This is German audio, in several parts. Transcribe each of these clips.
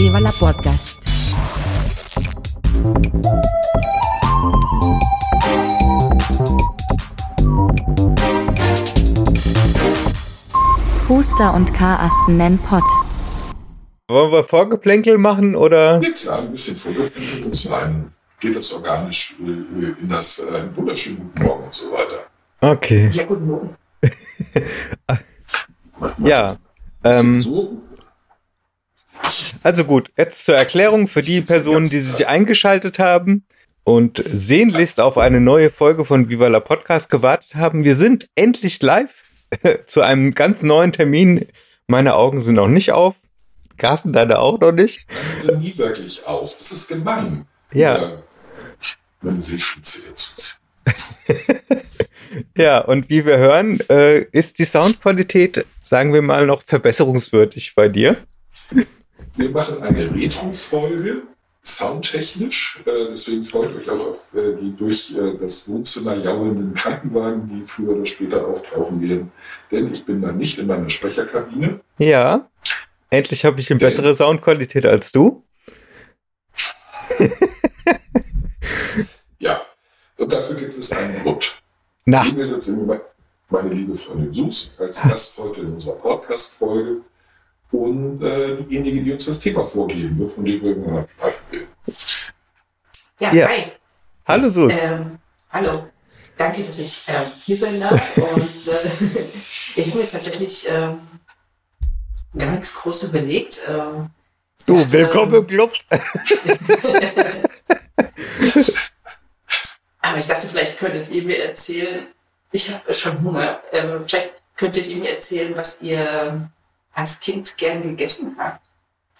Viva la Podcast. Huster und Karasten nennen Pott. Wollen wir Vorgeplänkel machen oder? Ja, klar, ein bisschen Vorgeplänkel und zu einem geht das organisch äh, in das äh, wunderschönen Guten Morgen und so weiter. Okay. Ja, guten Morgen. Ja. Ähm, so, also gut, jetzt zur Erklärung für die Personen, die sich eingeschaltet haben und sehnlichst auf eine neue Folge von Viva la Podcast gewartet haben. Wir sind endlich live zu einem ganz neuen Termin. Meine Augen sind noch nicht auf. Carsten, deine auch noch nicht. dann sind nie wirklich auf. Das ist gemein. Ja. Meine dazu ziehen. Ja, und wie wir hören, äh, ist die Soundqualität, sagen wir mal, noch verbesserungswürdig bei dir. Wir machen eine Retro-Folge, soundtechnisch. Äh, deswegen freut euch auch auf äh, die durch äh, das Wohnzimmer jaulenden Krankenwagen, die früher oder später auftauchen werden. Denn ich bin dann nicht in meiner Sprecherkabine. Ja. Endlich habe ich eine bessere Soundqualität als du. Ja. Und dafür gibt es einen Grund. Na, Neben mir sitzt immer meine liebe Freundin Sus als Gast heute in unserer Podcast-Folge. Und äh, diejenige, die uns das Thema vorgeben wird, von dem wir irgendwann sprechen werden. Ja, Ja. hi. hallo Sus. Ähm, hallo. Danke, dass ich ähm, hier sein darf. Und äh, ich habe mir jetzt tatsächlich ähm, gar nichts groß überlegt. Ähm, Du, dachte, willkommen im Club. Aber ich dachte, vielleicht könntet ihr mir erzählen, ich habe schon Hunger, ähm, vielleicht könntet ihr mir erzählen, was ihr als Kind gern gegessen habt.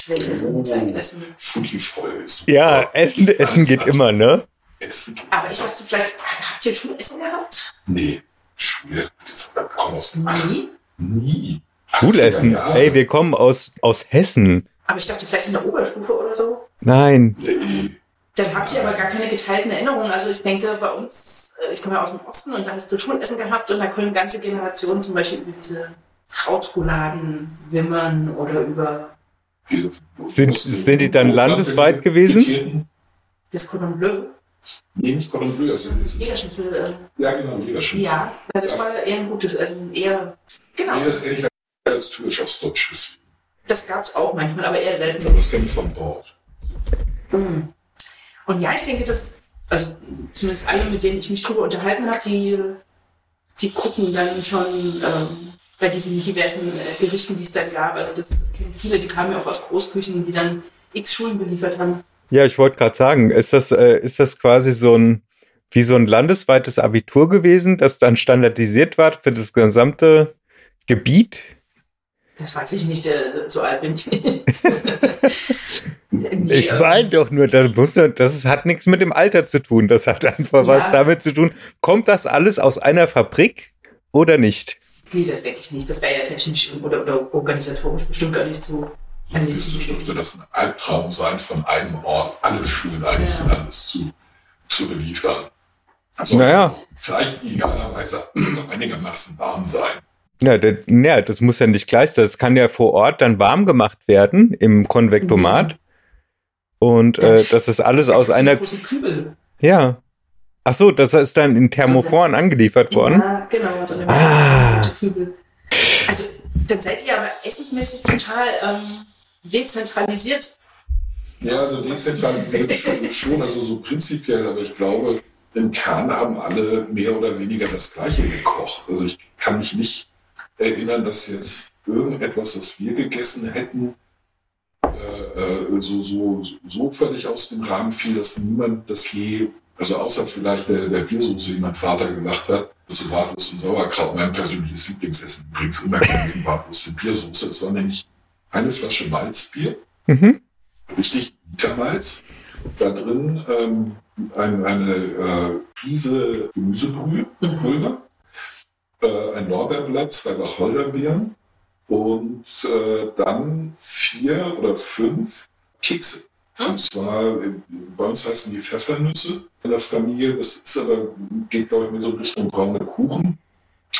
Welches Oh. Mittagessen. Ist. Ja, Essen, Essen geht immer, ne? Essen. Aber ich dachte, vielleicht habt ihr schon Essen gehabt? Nee. Schule. Das kommt aus dem Nie. Nie. Schulessen. 80er Jahre. Ey, wir kommen aus, aus Hessen. Aber ich dachte, vielleicht in der Oberstufe oder so. Nein. Nee. Dann habt ihr aber gar keine geteilten Erinnerungen. Also ich denke, bei uns, äh, ich komme ja aus dem Osten und da hast du Schulessen gehabt und da können ganze Generationen zum Beispiel über diese Krautrouladen wimmern oder über Sind- sind die dann landesweit gewesen? das Cordon Bleu. Nee, nicht Cordon Bleu. Also es ist, Jägerschnitzel. äh, ja, genau, Jägerschnitzel. Ja, das war eher ein gutes, also eher, genau, Nee, das kenne ich als typisch aus Deutsches. das gab es auch manchmal, aber eher selten. Aber das kenne ich von Bord. Mhm. Und ja, ich denke, dass, also zumindest alle, mit denen ich mich drüber unterhalten habe, die, die gucken dann schon ähm, bei diesen diversen äh, Gerichten, die es dann gab. Also das, das kennen viele, die kamen ja auch aus Großküchen, die dann x Schulen beliefert haben. Ja, ich wollte gerade sagen, ist das, äh, ist das quasi so ein, wie so ein landesweites Abitur gewesen, das dann standardisiert war für das gesamte Gebiet? Das weiß ich nicht, äh, so alt bin ich nicht. Nee, Ich meine doch nur, das, muss, das hat nichts mit dem Alter zu tun. Das hat einfach Ja. was damit zu tun. Kommt das alles aus einer Fabrik oder nicht? Nee, das denke ich nicht. Das wäre ja technisch oder, oder organisatorisch bestimmt gar nicht so. Es dürfte das ein Albtraum sein, von einem Ort alle Schulen eines Ja. Landes zu, zu beliefern. Also Naja. Vielleicht idealerweise einigermaßen warm sein. Ja, das, ja, das muss ja nicht gleich sein. Das kann ja vor Ort dann warm gemacht werden im Konvektomat. Und äh, das ist alles Da aus gibt's einer. Kübel. Ja. Ach so, das ist dann in Thermophoren angeliefert worden. Ja, genau, so eine Ah. Kübel. Also, dann seid ihr aber essensmäßig total ähm, dezentralisiert. Ja, also dezentralisiert schon, schon, also so prinzipiell, aber ich glaube, im Kern haben alle mehr oder weniger das Gleiche gekocht. Also ich kann mich nicht erinnern, dass jetzt irgendetwas, was wir gegessen hätten, äh, äh, so, so, so völlig aus dem Rahmen fiel, dass niemand das je, also außer vielleicht der, der Biersoße, die mein Vater gemacht hat, also Bratwurst und Sauerkraut, mein persönliches Lieblingsessen übrigens immer gewesen, Bratwurst und Biersoße. Es war nämlich eine Flasche Malzbier Mhm. richtig Bittermalz. Da drin ähm, ein, eine äh, Prise Gemüsebrühe, Pulver, äh, ein Lorbeerblatt, zwei Wacholderbeeren und äh, dann vier oder fünf Kekse. Und zwar, äh, bei uns heißen die Pfeffernüsse in der Familie. Das ist aber, geht glaube ich mehr so in Richtung braune Kuchen.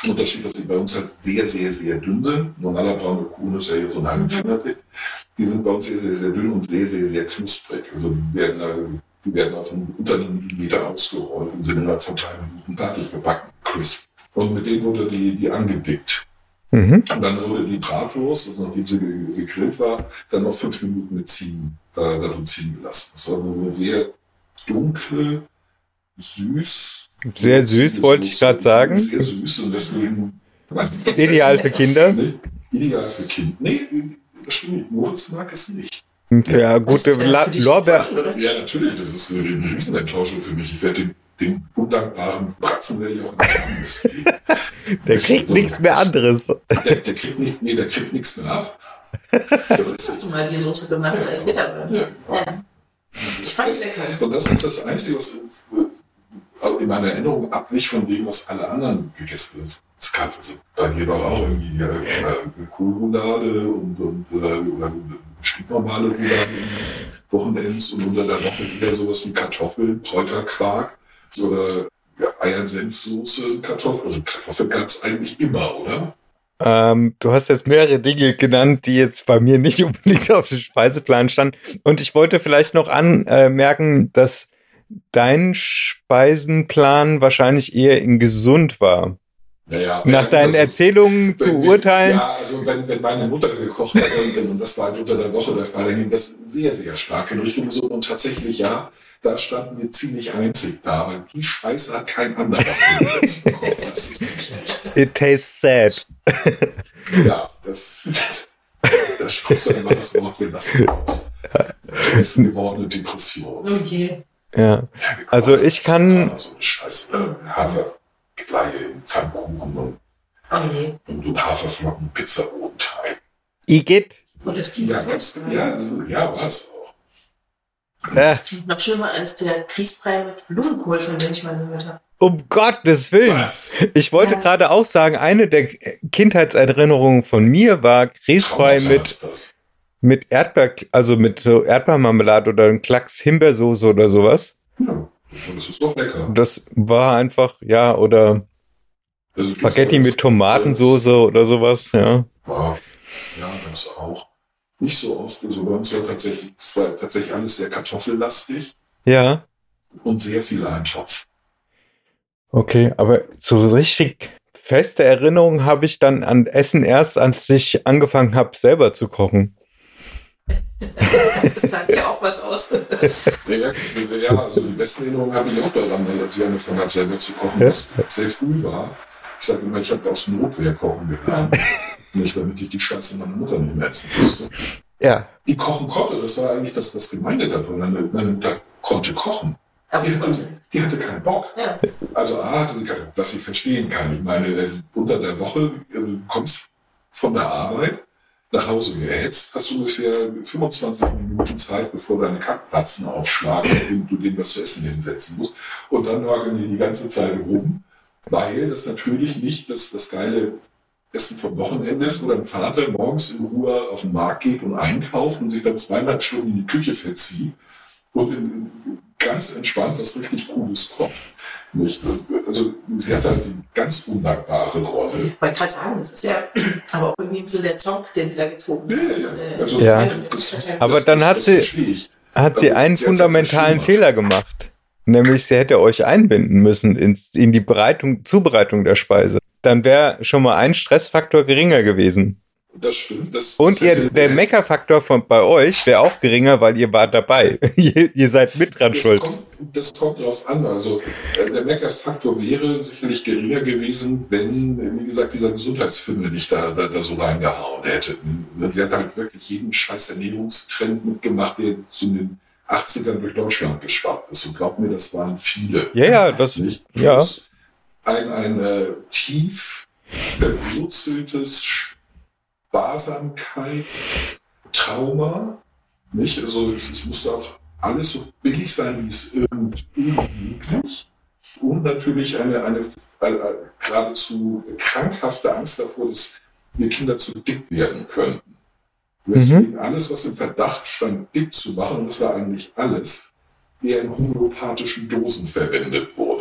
Unterschied, dass sie bei uns halt sehr, sehr, sehr dünn sind. Normaler braune Kuchen ist ja hier so ein Finger dick. die sind bei uns sehr, sehr, sehr dünn und sehr, sehr, sehr knusprig. Also die werden, äh, die werden auf einen unter einem Millimeter ausgerollt und sind innerhalb von drei Minuten fertig gebacken. Crisp. Und mit denen wurde die, die angedickt. Mhm. Und dann wurde die Bratwurst, also nachdem sie ge- gegrillt war, dann noch fünf Minuten mit ziehen, äh, darin ziehen gelassen. Das war eine sehr dunkle, süß. Sehr süß, wollte ich gerade sagen. Sehr süß und deswegen. Ideal für Kinder. Nee, ideal für Kinder. Nee, das stimmt nicht. Moritz mag es nicht. Ja, Das gute Lorbeer. Ja, natürlich, das ist eine Riesenenttäuschung für mich. Ich werde den, den undankbaren Bratzen werde ich auch in den. Der kriegt nichts mehr anderes. Der, der kriegt nicht, nee, der kriegt nichts mehr ab. Das ist Hast du mal die Soße gemacht als Mitarbeiter? Ja. Ja. Ich fand es lecker. Und das ist das Einzige, was in meiner Erinnerung abwich von dem, was alle anderen gegessen haben. Es gab also bei mir war auch irgendwie äh, äh, Kohlroulade und, und äh, oder stinknormale Roulade Wochenends und unter der Woche eher sowas wie Kartoffeln, Kräuterquark oder ja, Eier-Senfsoße, Kartoffeln. Also Kartoffeln gab es eigentlich immer, oder? Ähm, du hast jetzt mehrere Dinge genannt, die jetzt bei mir nicht unbedingt auf dem Speiseplan standen. Und ich wollte vielleicht noch anmerken, dass dein Speisenplan wahrscheinlich eher in gesund war. Naja, Nach äh, deinen das ist- Erzählungen zu Wenn urteilen. Ja, also wenn, wenn meine Mutter gekocht hat und, und das war halt unter der Woche der Fall, dann ging das sehr, sehr stark in Richtung gesund. Und tatsächlich, ja, da standen wir ziemlich einzig da, weil die Scheiße hat kein anderer aufgesetzt bekommen. Das ist nicht, It tastes sad. ja, das, das, da sprichst du immer das Wort belassen aus. Vergessen gewordene Depression. Oh je. Ja. Ja, Also ich kann- So eine Scheiße, äh, Haferkleie, Pfannkuchen und, Oh je. und, und Haferflocken, Pizza Teig. Igitt. Und das klingt, Ja, gab's, ja, also, ja, auch. Äh, das klingt noch schlimmer als der Grießbrei mit Blumenkohl, von dem ich mal gehört habe. um Gottes Willen. Was? Ich wollte Ja. gerade auch sagen, eine der Kindheitserinnerungen von mir war Grießbrei mit, das. mit Erdbeer, also mit so Erdbeermarmelade oder ein Klacks Himbeersoße oder sowas. Ja, und es ist doch lecker. Das war einfach, ja, oder Also, Spaghetti das- mit Tomatensoße oder sowas, ja. Ja, ja, das auch. Nicht so oft. Also bei uns war tatsächlich, es war tatsächlich alles sehr kartoffellastig Ja, und sehr viel Eintopf. okay, aber so richtig feste Erinnerungen habe ich dann an Essen erst, als ich angefangen habe, selber zu kochen. Das sagt ja auch was aus. Ja, ja, also die besten Erinnerungen habe ich auch daran, als ich angefangen habe, selber zu kochen, Ja. was sehr früh war. Ich sage immer, ich habe aus Notwehr kochen gelernt. Nicht, damit ich die Scheiße meiner Mutter nicht mehr essen musste. Ja, Die kochen konnte, das war eigentlich das, das Gemeinde da drin. Meine, meine Mutter konnte kochen. Aber Die hatte, die hatte keinen Bock. Ja. Also A hatte sie keine, was ich verstehen kann. Ich meine, unter der Woche äh, du kommst von der Arbeit nach Hause gehetzt, hast du ungefähr 25 Minuten Zeit, bevor deine Kackplatzen aufschlagen und du denen was zu essen hinsetzen musst. Und dann nörgeln die die ganze Zeit rum, weil das natürlich nicht das, das geile Essen vom Wochenende ist, wo dein Vater morgens in Ruhe auf den Markt geht und einkauft und sich dann zweieinhalb Stunden in die Küche verzieht und in, in, ganz entspannt was richtig Cooles kocht. Nicht? Also sie hat halt die ganz undankbare Rolle. Ich wollte gerade sagen, das ist ja aber auch irgendwie ein bisschen der Zonk, den sie da gezogen hat. ja, Äh, also Ja. Das-. Aber Das- dann das- hat das sie- hat sie einen sie fundamentalen. Fehler gemacht. Nämlich, sie hätte euch einbinden müssen ins, in die Bereitung, Zubereitung der Speise. Dann wäre schon mal ein Stressfaktor geringer gewesen. Das stimmt. Das, Und das ihr, der Meckerfaktor von bei euch wäre auch geringer, weil ihr wart dabei. ihr, ihr seid mit dran das schuld. kommt, das kommt drauf an. Also äh, der Meckerfaktor wäre sicherlich geringer gewesen, wenn, äh, wie gesagt, dieser Gesundheitsfilm nicht da, da, da so reingehauen hätte. Sie hat halt wirklich jeden scheiß Ernährungstrend mitgemacht, der zu den 80ern durch Deutschland geschwappt ist. Und glaubt mir, das waren viele. Ja, ja, das, Nicht? ja. Plus Ein, ein äh, tief verwurzeltes Sparsamkeitstrauma. Nicht? Also es, es musste auch alles so billig sein, wie es irgend irgend möglich. Und natürlich eine, eine, äh, äh, geradezu krankhafte Angst davor, dass wir Kinder zu dick werden könnten. Deswegen alles, was im Verdacht stand, dick zu machen, und das war eigentlich alles, eher in homöopathischen Dosen verwendet wurde.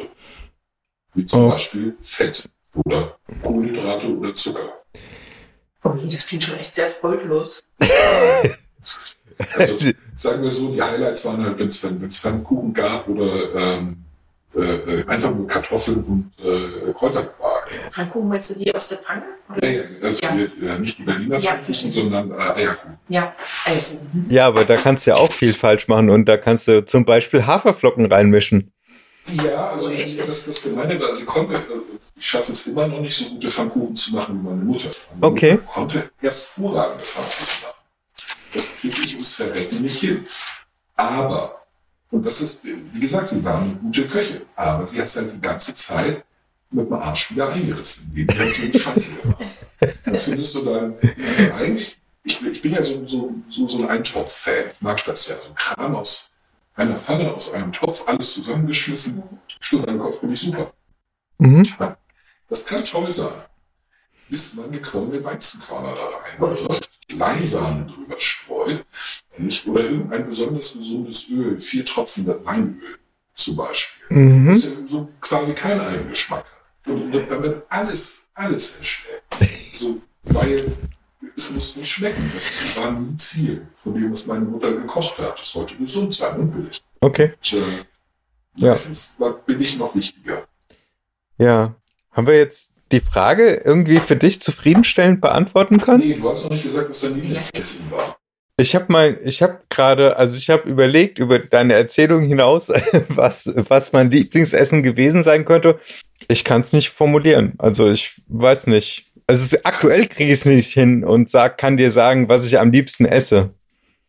Wie zum Oh. Beispiel Fett oder Kohlenhydrate oder Zucker. Oh je, das klingt schon echt sehr freudlos. Also sagen wir so, die Highlights waren halt, wenn es Pfannkuchen gab oder ähm, äh, äh, einfach nur Kartoffeln und äh, Kräuterquark. Pfannkuchen meinst du die aus der Pfanne? Ja, ja, also Ja. Wir, äh, nicht die Berliner Ja, Pfannkuchen, sondern äh, Eierkuchen. Ja, Eierkuchen. Ja, aber da kannst du ja auch viel falsch machen und da kannst du zum Beispiel Haferflocken reinmischen. Ja, also das, das Gemeine war, sie konnte, äh, ich schaffe es immer noch nicht so gute Pfannkuchen zu machen wie meine Mutter. Meine Okay. Mutter konnte hervorragende Pfannkuchen machen. Das kriege ich ums Verrecken nicht hin. Aber, und das ist, wie gesagt, sie war eine gute Köchin, aber sie hat es halt die ganze Zeit mit dem Arsch wieder eingerissen, indem sie so eine Scheiße gemacht. Dann findest du dann, eigentlich, ich, ich bin ja so, so, so, so ein Eintopf-Fan, ich mag das ja, so Kram aus einer Pfanne, aus einem Topf, alles zusammengeschmissen, Stunde am Kopf finde ich super. Mhm. Das kann toll sein. Bis man gekommene Weizenkörner da rein Okay. wirft, Leinsamen drüber streut nicht? oder irgendein besonders gesundes Öl, vier Tropfen Leinöl zum Beispiel. Mhm. Das ja so quasi keinen Eigengeschmack hat. Und damit alles, alles erschlägt. So, weil es muss nicht schmecken. Das war nie Ziel von dem, was meine Mutter gekocht hat. Das sollte gesund sein und billig. Okay. Und, äh, Ja. meistens war billig noch wichtiger. Ja. Haben wir jetzt die Frage irgendwie für dich zufriedenstellend beantworten können? Nee, du hast noch nicht gesagt, was dein Lieblingsessen war. Ich habe mal, ich habe gerade, also ich habe überlegt über deine Erzählung hinaus, was, was mein Lieblingsessen gewesen sein könnte. Ich kann es nicht formulieren. Also ich weiß nicht. Also aktuell kriege ich es nicht hin und sag, kann dir sagen, was ich am liebsten esse.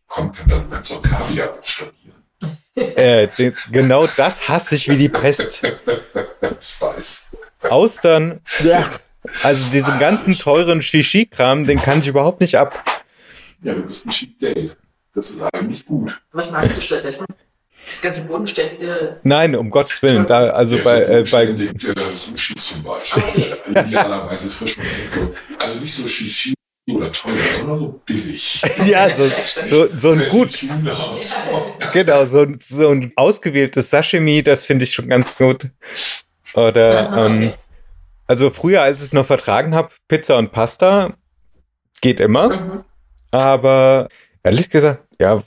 Komm, dann kannst du Kaviar buchstabieren. Äh, genau das hasse ich wie die Pest. Ich weiß. Austern, also diesen ganzen teuren Shishi-Kram, den kann ich überhaupt nicht ab. Ja, du bist ein Cheap Date. Das ist eigentlich gut. Was magst du stattdessen? Das ganze bodenständige. Nein, um Gottes Willen. Da, also Ja, bei, so äh, bei äh, Sushi zum Beispiel. Idealerweise frisch und Also nicht so Shishi oder teuer, sondern so billig. ja, so, so, so ein gut, genau, so, so ein ausgewähltes Sashimi, das finde ich schon ganz gut. Oder, Aha, ähm, okay. also früher, als ich es noch vertragen habe, Pizza und Pasta geht immer, Mhm. aber ehrlich gesagt, ja,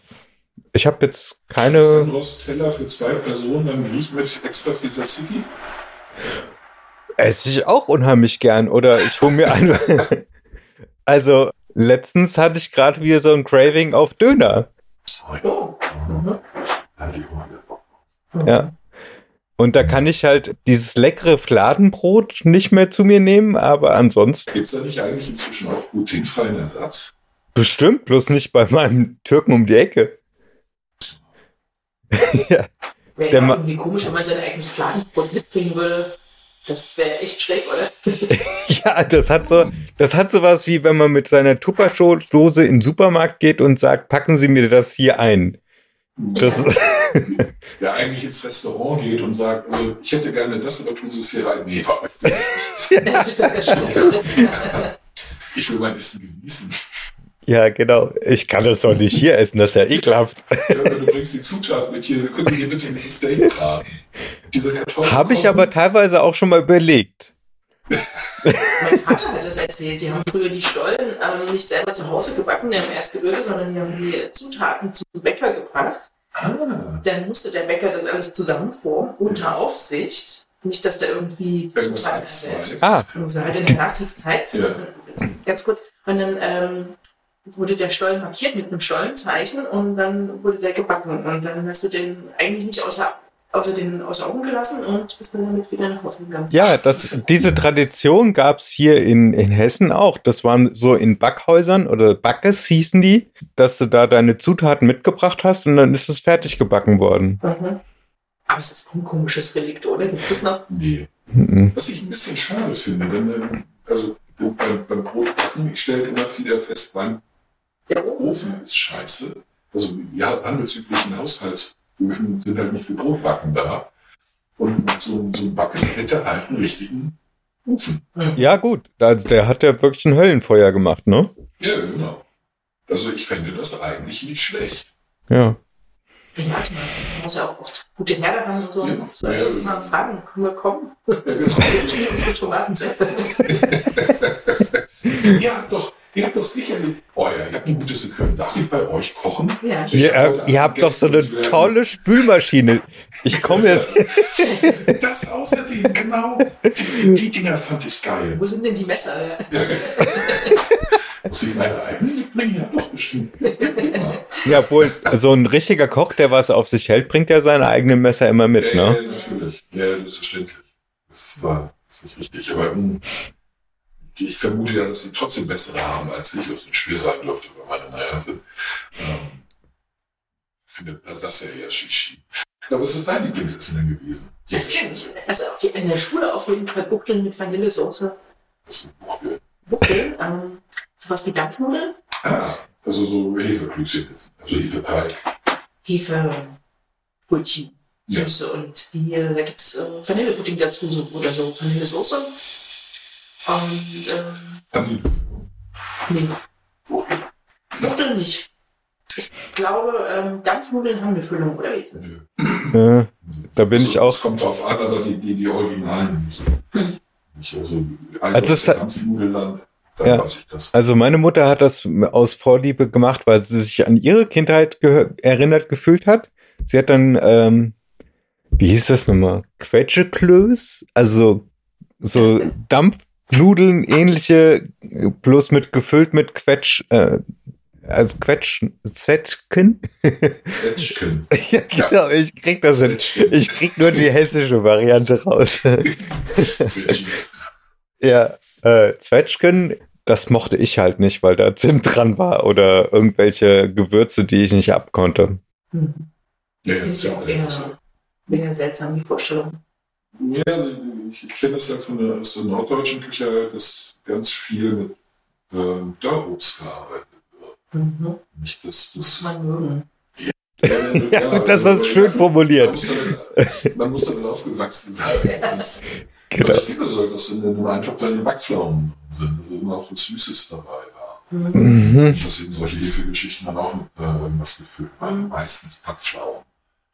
ich habe jetzt keine. Sandros-Teller für zwei Personen, dann Griech mit extra viel Tzatziki. Esse ich auch unheimlich gern. Oder ich hole mir einfach. also, letztens hatte ich gerade wieder so ein Craving auf Döner. Oh. Mhm. Ja. Ja. Und da kann ich halt dieses leckere Fladenbrot nicht mehr zu mir nehmen, aber ansonsten Gibt es da nicht eigentlich inzwischen auch glutenfreien Ersatz? bestimmt, bloß nicht bei meinem Türken um die Ecke. ja. Wäre Der ja irgendwie komisch, wenn man sein eigenes Fladenbrot mitbringen würde. Das wäre echt schräg, oder? ja, das hat so, das hat sowas wie wenn man mit seiner Tupperdose in den Supermarkt geht und sagt, packen Sie mir das hier ein. Das ist, Der eigentlich ins Restaurant geht und sagt, also, ich hätte gerne das, aber tun Sie es hier rein. Nee, war nicht. Ich will mein Essen genießen. Ja, genau. Ich kann das doch nicht hier essen, das ist ja ekelhaft. Ja, du bringst die Zutaten mit hier, können Sie mir bitte dieses Steak braten? Diese Kartoffeln. Habe ich aber teilweise auch schon mal überlegt. mein Vater hat das erzählt. Die haben früher die Stollen ähm, nicht selber zu Hause gebacken im Erzgebirge, sondern die haben die Zutaten zum Bäcker gebracht. Ah, Dann musste der Bäcker das alles zusammenformen, unter Aufsicht. Nicht, dass der irgendwie Zutaten ersetzt. Ah, Also halt in der Nachkriegszeit. ja. Ganz kurz. Und dann ähm, wurde der Stollen markiert mit einem Stollenzeichen und dann wurde der gebacken. Und dann hast du den eigentlich nicht außer, außer, den, außer Augen gelassen und bist dann damit wieder nach Hause gegangen. ja, das, diese Tradition gab's hier in, in Hessen auch. Das waren so in Backhäusern oder Backes hießen die, dass du da deine Zutaten mitgebracht hast und dann ist es fertig gebacken worden. Mhm. Aber es ist ein komisches Relikt, oder? Gibt es das noch? Nee. Mhm. Was ich ein bisschen schade finde, denn ähm, also beim, beim Brotbacken, ich stelle immer wieder fest, mein Der Ofen. Ist scheiße. Also ja, handelsüblichen Haushaltsöfen sind halt nicht für Brotbacken da. Und so, so ein Backes hätte halt einen richtigen Ofen. Ja, gut. Also der hat ja wirklich ein Höllenfeuer gemacht, ne? Ja, genau. Also ich fände das eigentlich nicht schlecht. Ja. Ja, warte mal, du musst ja auch oft gute Herde haben und so. Ja. Ich Ja. mal fragen, können wir kommen? Ja, genau. Wir kriegen unsere Tomaten selber. ja doch, Ihr habt doch sicherlich, oh ja, ihr habt ein gutes Equipment. Darf ich bei euch kochen? Ja. Ich Ihr, hab äh, ihr habt doch so eine wir- tolle Spülmaschine. Ich komme jetzt. Das außerdem, genau. Die, die, die Dinger fand ich geil. Wo sind denn die Messer? Muss ich meine eigenen mitbringen? Ja, doch bestimmt. Ja, Ja, wohl, so ein richtiger Koch, der was auf sich hält, bringt ja seine eigenen Messer immer mit, ja, ne? ja, natürlich. Ja, selbstverständlich. Das, war, das ist richtig. Aber hm, ich vermute ja, dass sie trotzdem bessere haben als ich, was nicht schwer sein dürfte, meine, naja, sind. Ähm, ich finde das ja eher Shishi. Aber was ist dein Lieblingsessen denn gewesen? Das stimmt. Also in der Schule auf jeden Fall Buchteln mit Vanillesoße. Das ist ein Buchbild. Buchteln, ähm, sowas wie Dampfnudeln, Ah, also so Hefeklößchen, also Hefeteig. Hefebrötchen, Ja. Süße und die, äh, da gibt es äh, Vanillepudding dazu so, oder so Vanillesoße. Und ähm, Haben die nee, Buchteln nicht. Ich glaube, ähm, Dampfnudeln haben eine Füllung, oder wie ist das? Ja, da bin ich Also, auch. Es kommt drauf an, aber die, die, die Originalen nicht. Hm. also, Also es Dampfnudelland, dann Ja. weiß ich das. Also meine Mutter hat das aus Vorliebe gemacht, weil sie sich an ihre Kindheit gehö- erinnert gefühlt hat. Sie hat dann, ähm, wie hieß das nochmal? Quetscheklöß? Also so Dampfnudeln ähnliche, äh, bloß mit gefüllt mit Quetsch, äh, also Quetsch, Zwetschgen? Zwetschgen. ja, genau, ich krieg das hin. Zwetschgen. Ich krieg nur die hessische Variante raus. Ja, äh, Zwetschgen, das mochte ich halt nicht, weil da Zimt dran war oder irgendwelche Gewürze, die ich nicht abkonnte. Hm. Ja, Finde ist ja auch eher, eher seltsam, die Vorstellung. Ja, also ich kenne das ja von der, aus der norddeutschen Küche, dass ganz viel mit ähm, Dörrobst gearbeitet wird. Mhm. Nicht, dass Muss das, man mögen. Ja, das also, ist schön Man formuliert. muss, damit, man muss damit aufgewachsen sein. Das, Genau. Ich finde so, dass in einem Eintopf dann die Backpflaumen sind, also immer auch was Süßes dabei war. Mhm. Mhm. Dass eben solche Hefegeschichten dann auch mit äh, irgendwas gefüllt waren. Mhm. Meistens Backpflaumen.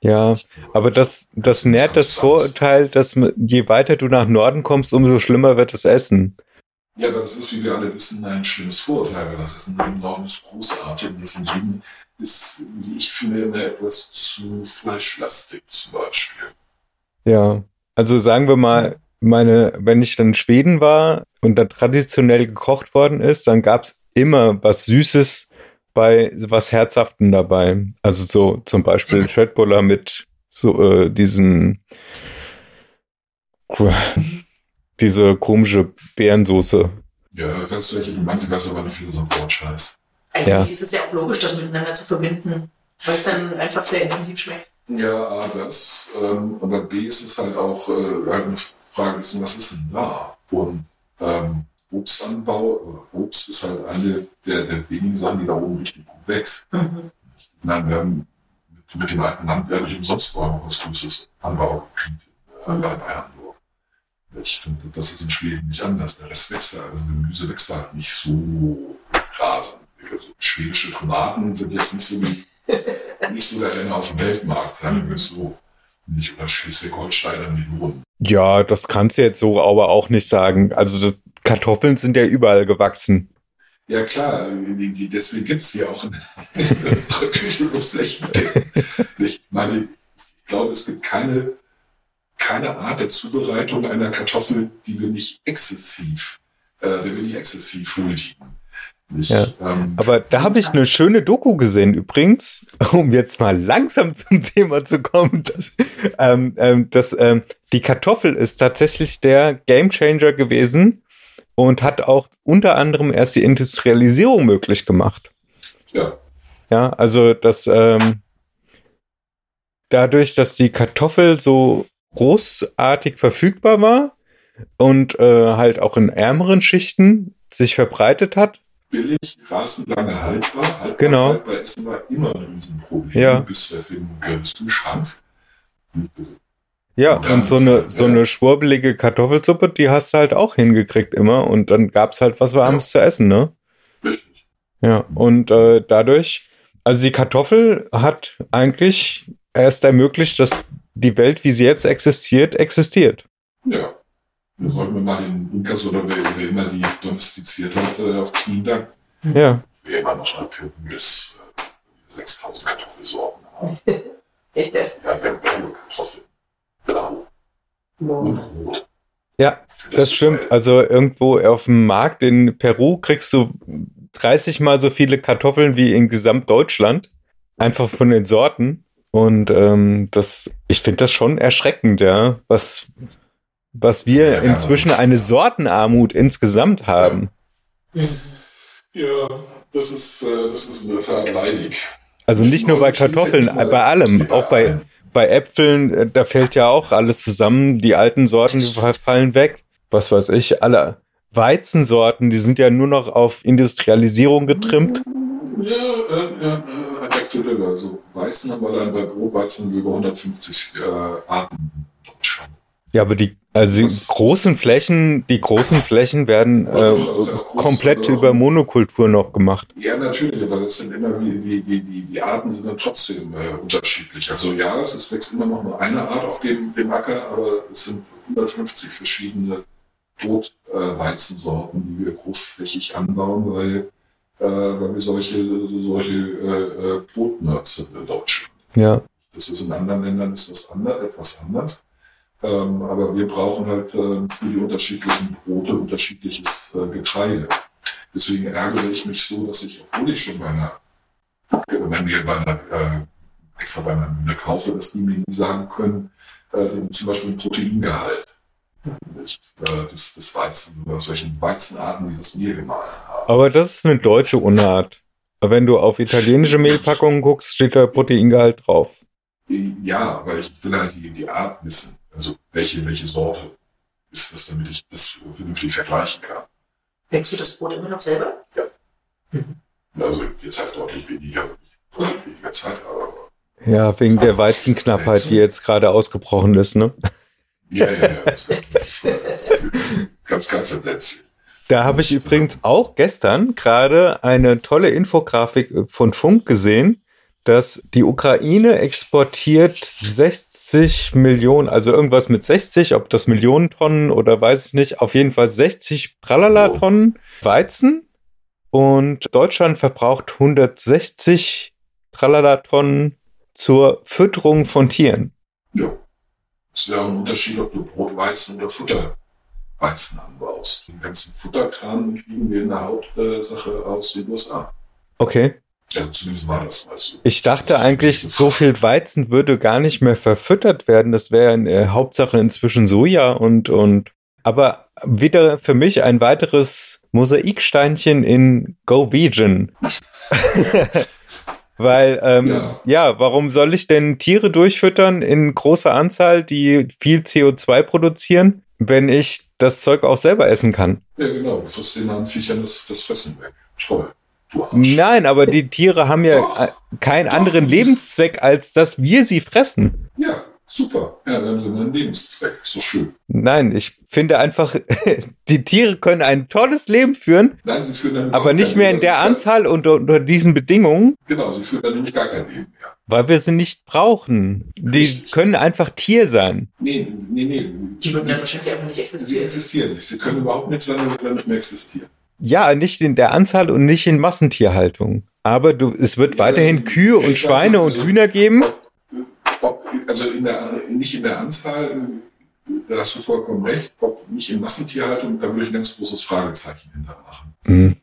Ja, aber das, das nährt das Vorurteil, dass je weiter du nach Norden kommst, umso schlimmer wird das Essen. Ja, aber das ist, wie wir alle wissen, ein schlimmes Vorurteil, weil das Essen im Norden ist großartig und das im Süden ist, wie ich finde, immer etwas zu fleischlastig zum Beispiel. Ja, also sagen wir mal, meine, wenn ich dann in Schweden war und da traditionell gekocht worden ist, dann gab's immer was Süßes bei was Herzhaften dabei. Also so zum Beispiel Schöttbuller mit so äh, diesen diese komische Beerensoße. Ja, weißt du, welche du meinst, ich weiß aber nicht, auf Deutsch heißt. Eigentlich Ja. ist es ja auch logisch, das miteinander zu verbinden, weil es dann einfach sehr intensiv schmeckt. Ja, A, das. Ähm, aber B ist es halt auch äh, halt eine Frage, ist, was ist denn da? Und ähm, Obstanbau, Obst ist halt eine der, der wenigen Sachen, die da oben richtig gut wächst. Mhm. Nein, wir haben mit, mit dem alten Land werde ich umsonst brauchen, was größtes Anbaugebiet äh, bei, bei Hamburg. Ich finde, das ist in Schweden nicht anders. Der Rest wächst halt, also Gemüse wächst halt nicht so rasend. Also schwedische Tomaten sind jetzt nicht so, wie, nicht so der Renner auf dem Weltmarkt, sagen wir es so. Nicht oder Schleswig-Holsteiner Melonen. Ja, das kannst du jetzt so aber auch nicht sagen. Also das, Kartoffeln sind ja überall gewachsen. Ja klar, die, die, deswegen gibt es die auch in unserer Küche so flächendeckend. Ich meine, ich glaube, es gibt keine, keine Art der Zubereitung einer Kartoffel, die wir nicht exzessiv, äh, der wir nicht exzessiv huldigen. Nicht, Ja. ähm, Aber da habe ich eine schöne Doku gesehen übrigens, um jetzt mal langsam zum Thema zu kommen. Dass, ähm, ähm, dass, ähm, die Kartoffel ist tatsächlich der Gamechanger gewesen und hat auch unter anderem erst die Industrialisierung möglich gemacht. ja, Ja, also das ähm, dadurch, dass die Kartoffel so großartig verfügbar war und äh, halt auch in ärmeren Schichten sich verbreitet hat, billig, rasend lange haltbar. haltbar Genau. Haltbar Essen war immer ein Riesenproblem Ja. bis zur Erfindung des Kühlschranks. Ja, und so eine, so eine schwurbelige Kartoffelsuppe, die hast du halt auch hingekriegt immer und dann gab's halt was Warmes zu essen, ne? Richtig. Ja, und äh, dadurch, also die Kartoffel hat eigentlich erst ermöglicht, dass die Welt, wie sie jetzt existiert, existiert. Ja. Da sollten wir mal den Inkas oder wer, wer immer die domestiziert hat, äh, auf Knien danken. Ja. Wir immer noch nach Peru ist äh, 6000 Kartoffelsorten haben. Echt? ja? Ja, wir haben Kartoffeln. Ja, das stimmt. Also irgendwo auf dem Markt in Peru kriegst du 30 mal so viele Kartoffeln wie in Gesamtdeutschland. Einfach von den Sorten. Und ähm, das, ich finde das schon erschreckend, ja, was, was wir inzwischen eine Sortenarmut insgesamt haben. Ja, das ist, äh, das ist in der Tat leidig. Also nicht nur bei Kartoffeln, bei allem, auch bei, bei Äpfeln, äh, da fällt ja auch alles zusammen. Die alten Sorten fallen weg. Was weiß ich, alle Weizensorten, die sind ja nur noch auf Industrialisierung getrimmt. Ja, äh, ja, äh, Adaptive, also Weizen haben wir dann bei Brotweizen über 150 äh, Arten. Ja, aber die, also die Was- großen Flächen, die großen Flächen werden äh, das komplett über Monokultur noch gemacht. Ja, natürlich, aber das sind immer wie, wie, wie die, die Arten sind dann trotzdem äh, unterschiedlich. Also ja, es wächst immer noch nur eine Art auf dem, dem Acker, aber es sind 150 verschiedene Brotweizensorten, die wir großflächig anbauen, weil, äh, weil wir solche, so, solche äh, äh, Brotnerds sind in Deutschland. Ja. Das ist in anderen Ländern ist das ander, etwas anders. Ähm, aber wir brauchen halt äh, für die unterschiedlichen Brote unterschiedliches äh, Getreide. Deswegen ärgere ich mich so, dass ich, obwohl ich schon bei einer, wenn wir bei einer, äh, extra bei einer Mühle kaufe, dass die mir nie sagen können, äh, zum Beispiel ein Proteingehalt nicht, äh, des, des Weizen oder solchen Weizenarten, die das Mehl gemahlen haben. Aber das ist eine deutsche Unart. Wenn du auf italienische Mehlpackungen guckst, steht da Proteingehalt drauf. Ja, aber ich will halt die, die Art wissen. Also welche, welche Sorte ist das, damit ich das vernünftig vergleichen kann. Wächst du das Brot immer noch selber? Also jetzt halt deutlich weniger, weil ich deutlich weniger Zeit habe. Aber Ja, wegen der Weizenknappheit, die jetzt gerade ausgebrochen ist, ne? ja, ja, ja, das ist, das ist äh, ganz, ganz entsetzlich. Da habe ich übrigens auch gestern gerade eine tolle Infografik von Funk gesehen, dass die Ukraine exportiert 60 Millionen, also irgendwas mit 60, ob das Millionen Tonnen oder weiß ich nicht, auf jeden Fall 60 Tralala-Tonnen Weizen und Deutschland verbraucht 160 Tralala-Tonnen zur Fütterung von Tieren. Ja. Es ja ein Unterschied, ob du Brotweizen oder Futterweizen anbaust. Den ganzen Futterkram kriegen wir in der Hauptsache aus den USA. Okay. Also zumindest war das mal so. Ich dachte eigentlich, so viel Weizen würde gar nicht mehr verfüttert werden. Das wäre in äh, Hauptsache inzwischen Soja und, und, aber wieder für mich ein weiteres Mosaiksteinchen in Go Vegan. Weil, ähm, ja. Ja. warum soll ich denn Tiere durchfüttern in großer Anzahl, die viel CO2 produzieren, wenn ich das Zeug auch selber essen kann? Ja, genau. Du frisst den Viechern das, das Fressen weg. Toll. Nein, aber die Tiere haben ja Doch. keinen Doch. anderen Lebenszweck, als dass wir sie fressen. Ja, super. Ja, dann haben sie einen Lebenszweck. Ist doch schön. Nein, ich finde einfach, die Tiere können ein tolles Leben führen, Nein, sie führen dann aber nicht mehr in der Anzahl und unter diesen Bedingungen, genau, sie führen dann nämlich gar kein Leben mehr. weil wir sie nicht brauchen. Die Richtig. können einfach Tier sein. Nee, nee, nee. Die würden dann wahrscheinlich einfach nicht Sie existieren. existieren nicht. Sie können überhaupt nicht sein, wenn sie dann nicht mehr existieren. Ja, nicht in der Anzahl und nicht in Massentierhaltung. Aber du, es wird weiterhin also, Kühe und Schweine und also- Hühner geben. Also in der, nicht in der Anzahl, da hast du vollkommen recht, ob nicht in Massentierhaltung, da würde ich ein ganz großes Fragezeichen hintermachen. Mhm.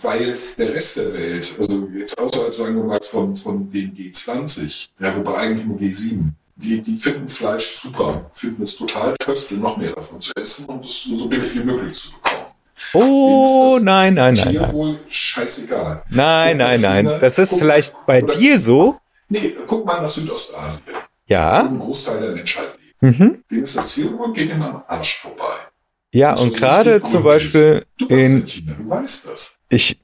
Weil der Rest der Welt, also jetzt außerhalb, sagen wir mal, von, von den G20, ja, wobei eigentlich nur G7, die, die finden Fleisch super, finden es total köstlich, noch mehr davon zu essen und es so billig wie möglich zu bekommen. Oh, nein, nein, nein, nein. Tierwohl scheißegal. Nein, nein, nein. Das ist Guck- vielleicht bei oder- dir so. Nee, guck mal nach Südostasien, Ja. ein Großteil der Menschheit lebt. Mhm. Denen ist das Tierwohl geht ihnen am Arsch vorbei. Ja, und sind gerade zum. Beispiel Du in China, du weißt das. ich,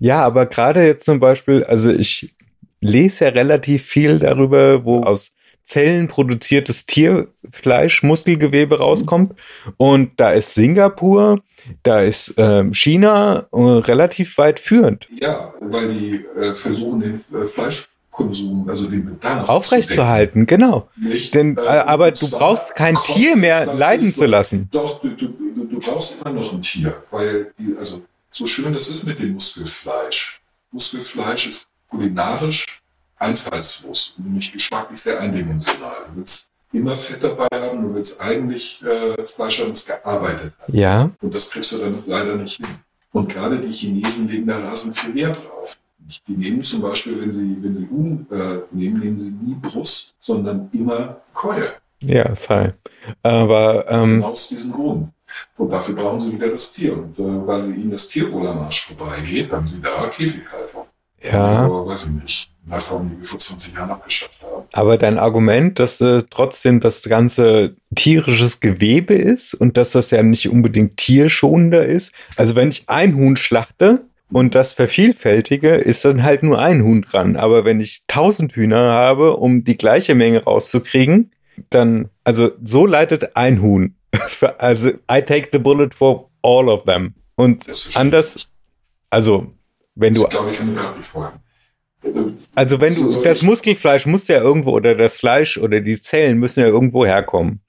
ja, aber gerade jetzt zum Beispiel, also ich lese ja relativ viel darüber, wo aus Zellen produziertes Tierfleisch, Muskelgewebe rauskommt. Und da ist Singapur, da ist ähm, China äh, relativ weit führend. Ja, weil die äh, versuchen, den äh, Fleischkonsum, also den Bedarf Aufrechtzuerhalten, genau. Nicht, Denn, äh, aber und du brauchst kein Tier mehr leiden zu lassen. Doch, du, du, du, brauchst immer noch ein Tier, weil also so schön das ist mit dem Muskelfleisch. Muskelfleisch ist kulinarisch einfallslos, nämlich geschmacklich sehr eindimensional. Du willst immer Fett dabei haben, du willst eigentlich äh, Fleisch haben, das gearbeitet hat. Ja. Und das kriegst du dann leider nicht hin. Und gerade die Chinesen legen da rasend viel Wert drauf. Die nehmen zum Beispiel, wenn sie, wenn sie Huhn äh, nehmen, nehmen sie nie Brust, sondern immer Keule. Ja, fein. Aber ähm, Aus diesem Grund. Und dafür brauchen sie wieder das Tier. Und äh, weil ihnen das Tier wohl am Arsch vorbeigeht, haben sie da Käfighaltung. ja. Aber weiß ich nicht. Form, die wir vor 20 Jahren abgeschafft haben. Aber dein Argument, dass äh, trotzdem das ganze tierisches Gewebe ist und dass das ja nicht unbedingt tierschonender ist. Also wenn ich ein Huhn schlachte und das vervielfältige, ist dann halt nur ein Huhn dran. Aber wenn ich tausend Hühner habe, um die gleiche Menge rauszukriegen, dann, also so leitet ein Huhn. also I take the bullet for all of them. Und Das anders, also wenn du Ich glaube, ich kann Also, Also wenn du das Muskelfleisch muss ja irgendwo oder das Fleisch oder die Zellen müssen ja irgendwo herkommen.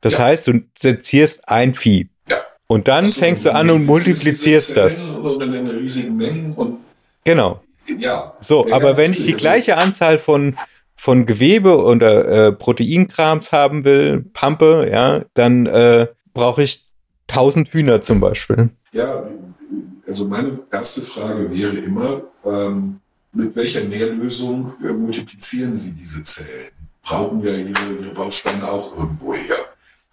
Das Ja. heißt, du sezierst ein Vieh Ja. und dann Achso, fängst du an und multiplizierst das. Und Genau. ja. So, Ja, aber wenn ich die gleiche Anzahl von von Gewebe oder äh, Proteinkrams haben will, Pampe, ja, dann äh, brauche ich 1000 Hühner zum Beispiel. Ja, also meine erste Frage wäre immer, ähm, mit welcher Nährlösung äh, multiplizieren Sie diese Zellen? Brauchen wir Ihre, Ihre Bausteine auch irgendwo her?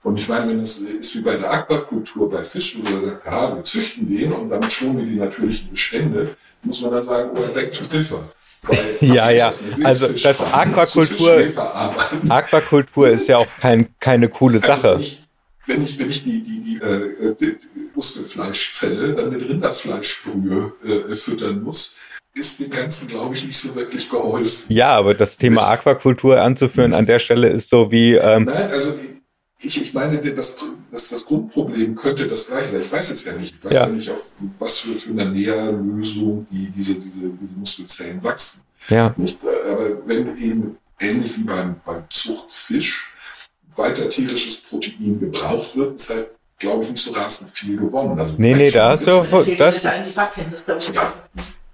Und ich meine, wenn es ist wie bei der Aquakultur bei Fischen, wo sagt, ah, wir züchten den und damit schonen wir die natürlichen Bestände, muss man dann sagen, oh, back to differ. Weil, Ja, ja. das Also, das Aquakultur-. Aquakultur ist ja auch kein, keine coole Also Sache. wenn ich, wenn ich, wenn ich die, die, die, äh, die, die Muskelfleischzelle dann mit Rinderfleischbrühe äh, füttern muss, ist dem Ganzen, glaube ich, nicht so wirklich geholfen. Ja, aber das Thema Aquakultur anzuführen an der Stelle ist so wie, ähm, Nein, also ich, ich meine, das, das, das Grundproblem könnte das gleiche sein. Ich weiß es ja nicht. Ich weiß Ja. ja, nicht, auf was für, für eine Nährlösung die, diese, diese, diese Muskelzellen wachsen. ja, Nicht? Aber wenn eben ähnlich wie beim, beim Zuchtfisch weiter tierisches Protein gebraucht wird, ist halt, glaube ich, nicht so rasend viel gewonnen. Also Nee, nee, da hast du voll- fehlt das- das glaube ich. Ja.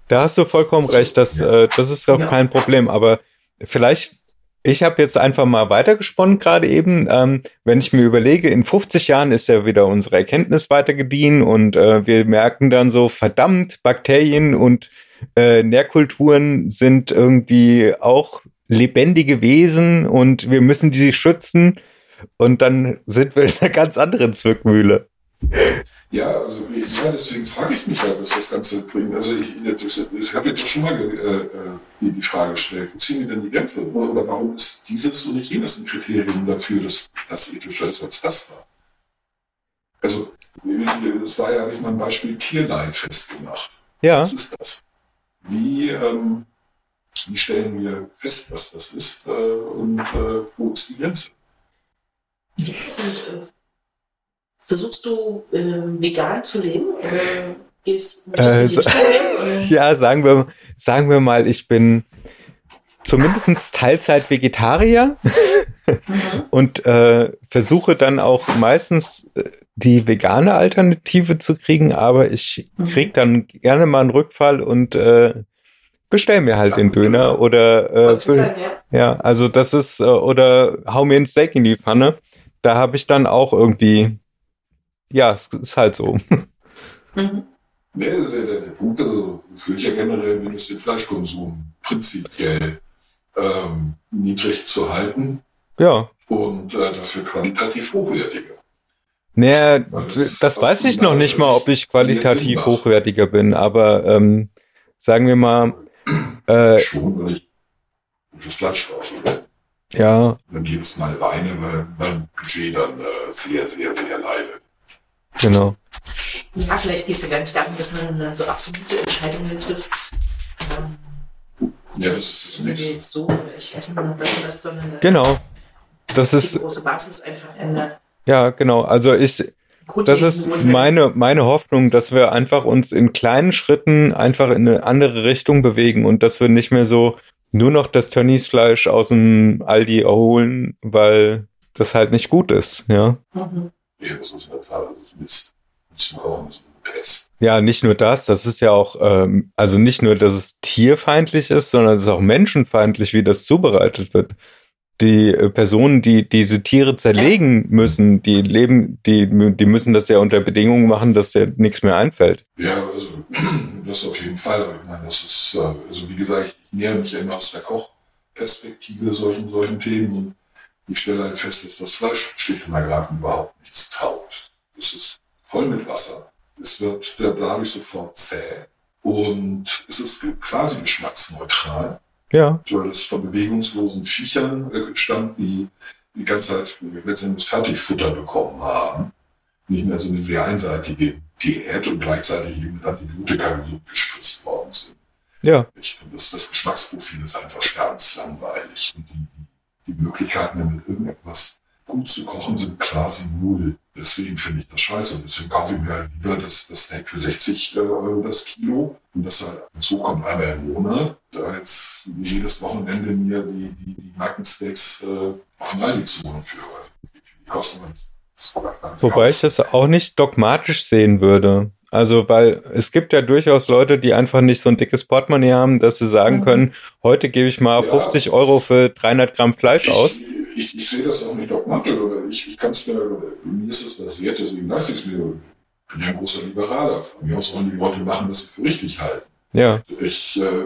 Da hast du vollkommen recht, das, äh, das ist auch Ja. kein Problem. Aber vielleicht, ich habe jetzt einfach mal weitergesponnen gerade eben. Ähm, wenn ich mir überlege, in 50 Jahren ist ja wieder unsere Erkenntnis weitergediehen und äh, wir merken dann so, verdammt, Bakterien und äh, Nährkulturen sind irgendwie auch lebendige Wesen und wir müssen die sich schützen. Und dann sind wir in einer ganz anderen Zwickmühle. Ja, also ja, deswegen frage ich mich halt, was das Ganze bringt. Also ich, ich habe jetzt schon mal äh, äh, die, die Frage gestellt, wo ziehen wir denn die Grenze? Oder, warum ist dieses und nicht jenes ein Kriterium dafür, dass das ethischer ist als das da? Also das war ja, habe ich mal ein Beispiel Tierleid festgemacht. Ja, Was ist das? Wie, ähm, wie stellen wir fest, was das ist äh, und äh, wo ist die Grenze? Wie ist es denn? Versuchst du ähm, vegan zu leben? Gehst Äh, gehen? Oder? Ja, sagen wir, sagen wir mal, ich bin zumindest Teilzeit Vegetarier Mhm. und äh, versuche dann auch meistens äh, die vegane Alternative zu kriegen, aber ich Mhm. krieg dann gerne mal einen Rückfall und äh, bestell mir halt den Döner oder äh, ja, also das ist äh, oder hau mir ein Steak in die Pfanne. Da habe ich dann auch irgendwie ja, es ist halt so. Mhm. Nee, der, der, der Punkt, also führe ich ja generell, wenn es den Fleischkonsum prinzipiell ähm, niedrig zu halten Ja. und äh, dafür qualitativ hochwertiger. Naja, das, das weiß ich noch nicht mal, ob ich qualitativ hochwertiger bin, aber ähm, sagen wir mal, äh, Schon, weil ich fürs Fleisch kaufe. Ne? ja, Und dann jedes Mal weine, weil mein Budget dann äh, sehr, sehr, sehr leidet. Genau. Ja, vielleicht geht es ja gar nicht darum, dass man dann so absolute Entscheidungen trifft. Ähm, Ja, das ist das nächste. jetzt so, ich esse nur das und das, sondern dass Genau. Das ist, die große Basis einfach ändert. ja, genau. Also ich, das ist meine, meine Hoffnung, dass wir einfach uns in kleinen Schritten einfach in eine andere Richtung bewegen und dass wir nicht mehr so nur noch das Tönniesfleisch aus dem Aldi erholen, weil das halt nicht gut ist, ja. Mhm. Ja, das ist in der Tat, das ist Mist. Zum Kochen ist Pest. Ja, nicht nur das, das ist ja auch, ähm, also nicht nur, dass es tierfeindlich ist, sondern es ist auch menschenfeindlich, wie das zubereitet wird. Die äh, Personen, die diese Tiere zerlegen müssen, die leben, die, die müssen das ja unter Bedingungen machen, dass dir nichts mehr einfällt. Ja, also das auf jeden Fall. Aber ich meine, das ist, äh, also wie gesagt, ich näher mich ja immer aus der Kochperspektive solchen, solchen Themen und ich stelle halt fest, dass das Fleisch schlicht und ergreifend überhaupt nichts taugt. Es ist voll mit Wasser. Es wird dadurch sofort zäh und es ist quasi geschmacksneutral. Ja. Weil es von bewegungslosen Viechern äh, stammt, die die ganze Zeit letztendlich Fertigfutter bekommen haben. Nicht mehr so eine sehr einseitige Diät und gleichzeitig eben mit Antibiotika gespritzt worden sind. Ja. Ich, das, das Geschmacksprofil ist einfach sterbenslangweilig. Und die, die Möglichkeiten, mit irgendetwas gut zu kochen, sind quasi null. Deswegen finde ich das scheiße. Und deswegen kaufe ich mir halt lieber das, das Steak für 60 äh, Euro das Kilo. Und das halt dazu kommt einmal im Monat, als jedes Wochenende mir die, die, die Nackensteaks äh, von Aldi zu holen führe. Also, die kosten das Wobei ich das auch nicht dogmatisch sehen würde. Also, weil es gibt ja durchaus Leute, die einfach nicht so ein dickes Portemonnaie haben, dass sie sagen Mhm. können, heute gebe ich mal Ja. 50 Euro für 300 Gramm Fleisch aus. Ich, ich, ich sehe das auch nicht dogmatisch, aber ich, ich kann es mir, mir ist es das wert, deswegen lasse ich es mir. Ich bin ja ein großer Liberaler. Von mir aus sollen die Leute machen, was sie für richtig halten. Ja, Ich äh,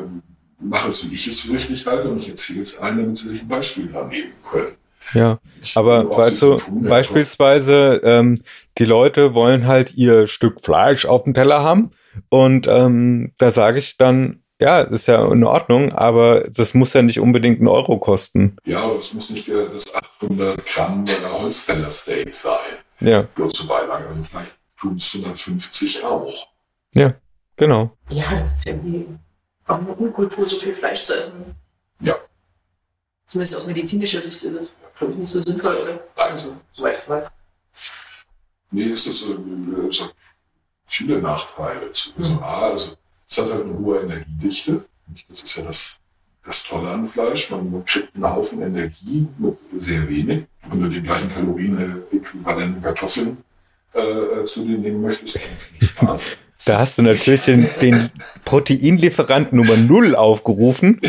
mache es, wie ich es für richtig halte und ich erzähle es allen, damit sie sich ein Beispiel dran nehmen können. Ja. Aber weißt du, tun, ja, beispielsweise, ähm, die Leute wollen halt ihr Stück Fleisch auf dem Teller haben. Und ähm, da sage ich dann, ja, ist ja in Ordnung, aber das muss ja nicht unbedingt einen Euro kosten. Ja, aber es muss nicht äh, das 800 Gramm äh, Holzfällersteak sein. Ja, Bloß zur Beilage. Also vielleicht tun es 150 auch. genau. Ja, das ist ja irgendwie auch eine Unkultur, so viel Fleisch zu essen. Ja. Zumindest aus medizinischer Sicht ist das, glaube ich, nicht so sinnvoll, oder? Also, soweit ich weiß. Nee, es ist, äh, es hat viele Nachteile. zu- Also, A, also, es hat halt eine hohe Energiedichte. Das ist ja das, das Tolle an Fleisch. Man, kriegt einen Haufen Energie mit sehr wenig. Wenn du die gleichen Kalorien äh, äquivalenten Kartoffeln äh, äh, zu dir nehmen möchtest, dann viel Spaß. Da hast du natürlich den, den Proteinlieferant Nummer 0 aufgerufen.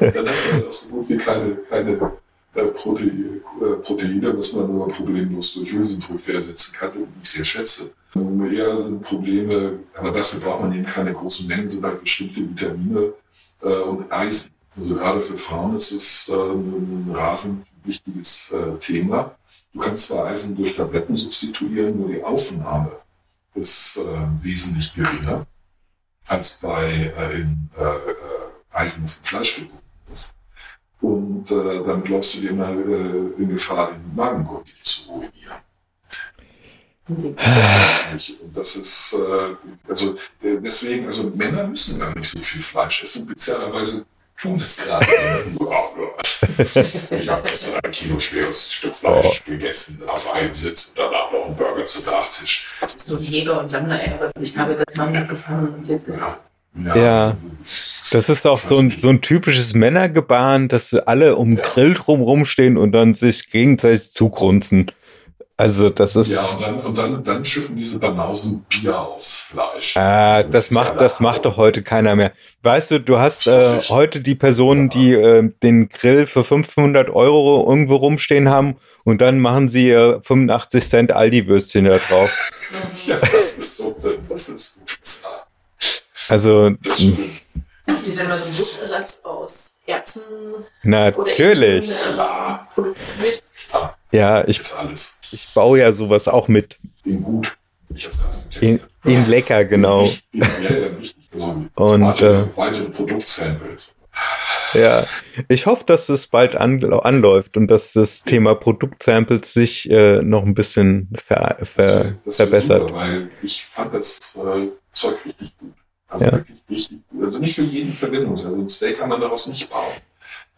Dann hast du auch so gut wie keine, keine äh, Proteine, äh, Proteine, was man nur problemlos durch Hülsenfrüchte ersetzen kann und ich sehr schätze. Ähm, Eher sind Probleme, aber dafür braucht man eben keine großen Mengen, halt bestimmte Vitamine äh, und Eisen. Also gerade für Frauen ist es äh, ein rasend wichtiges Thema. Du kannst zwar Eisen durch Tabletten substituieren, nur die Aufnahme ist äh, wesentlich geringer als bei äh, in, äh, äh, Eisen, das in Fleisch gebunden ist. Und äh, dann glaubst du dir mal äh, in Gefahr, den Magengurgel zu ruinieren. Und das ist, äh, also deswegen, also Männer müssen gar nicht so viel Fleisch essen. Bizarrerweise tun es gerade. Männer. Ja, ja. ich habe gestern ein Kilo schweres Stück Fleisch gegessen, auf einem Sitz und danach noch einen Burger zum Nachtisch. Das ist so ein Jäger und Sammler, ey, aber ich habe das Mann gefangen und jetzt ist Ja. Ja. Das ist auch so ein, so ein typisches Männergebaren, dass wir alle um den Grill drum rumstehen und dann sich gegenseitig zugrunzen. Also das ist, Ja, und dann, und dann, dann schütten diese Banausen Bier aufs Fleisch. ah, das macht, das macht doch heute keiner mehr. Weißt du, du hast äh, heute die Personen, die äh, den Grill für 500 Euro irgendwo rumstehen haben und dann machen sie äh, 85 Cent Aldi-Würstchen da drauf. Ja, das ist so, das ist bizarr. Also Das stimmt. Hast du dir dann mal so einen Wustersatz aus Erbsen oder natürlich. Erbsen, äh, Produkten mit? Ja, ich, ist alles ich baue ja sowas auch mit. in In, lecker, genau. Und, äh. Ja, ich hoffe, dass es bald an, anläuft und dass das Thema Produktsamples sich äh, noch ein bisschen ver, ver, das verbessert. Super, weil ich fand das äh, Zeug richtig gut. Also Ja. wirklich richtig gut. Also nicht für jeden Verwendung. Also ein Steak kann man daraus nicht bauen.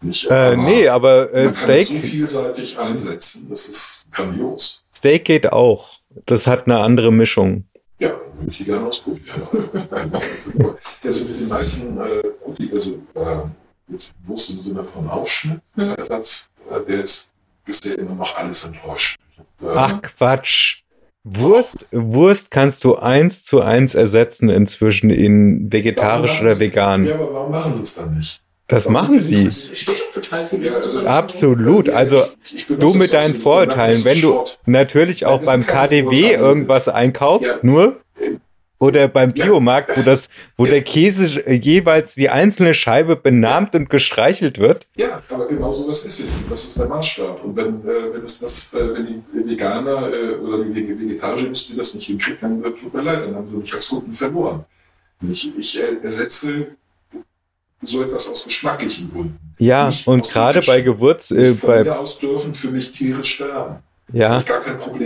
Nicht, Äh, nee, aber äh, man kann es so Steak, vielseitig einsetzen. Das ist grandios. Steak geht auch. Das hat eine andere Mischung. Ja, würde ich gerne ausprobieren. also mit den meisten, äh, also äh, jetzt Wurst im Sinne von Aufschnitt, Hm. Ersatz, äh, der ist bisher immer noch alles enttäuscht. Ich hab, äh, Ach Quatsch. Wurst, Wurst kannst du eins zu eins ersetzen inzwischen in vegetarisch oder vegan. Ja, aber warum machen sie es dann nicht? Das machen sie. Total viel. Ja, also- Absolut. Also du mit deinen Vorurteilen, das wenn du natürlich auch das beim KDW irgendwas einkaufst, nur oder beim. Biomarkt, wo das, wo der Käse jeweils die einzelne Scheibe benahmt und gestreichelt wird. Ja, aber genau sowas ist es. Das ist der Maßstab. Und wenn, äh, wenn, es das, äh, wenn die Veganer äh, oder die Vege- vegetarische Industrie das nicht hinkriegt, dann äh, tut mir leid, dann haben sie mich als Kunden verloren. Ich, ich äh, ersetze so etwas aus geschmacklichen Gründen. Ja, Nicht und gerade bei. Gewürz, äh, Von bei, mir aus dürfen für mich Tiere sterben. ja,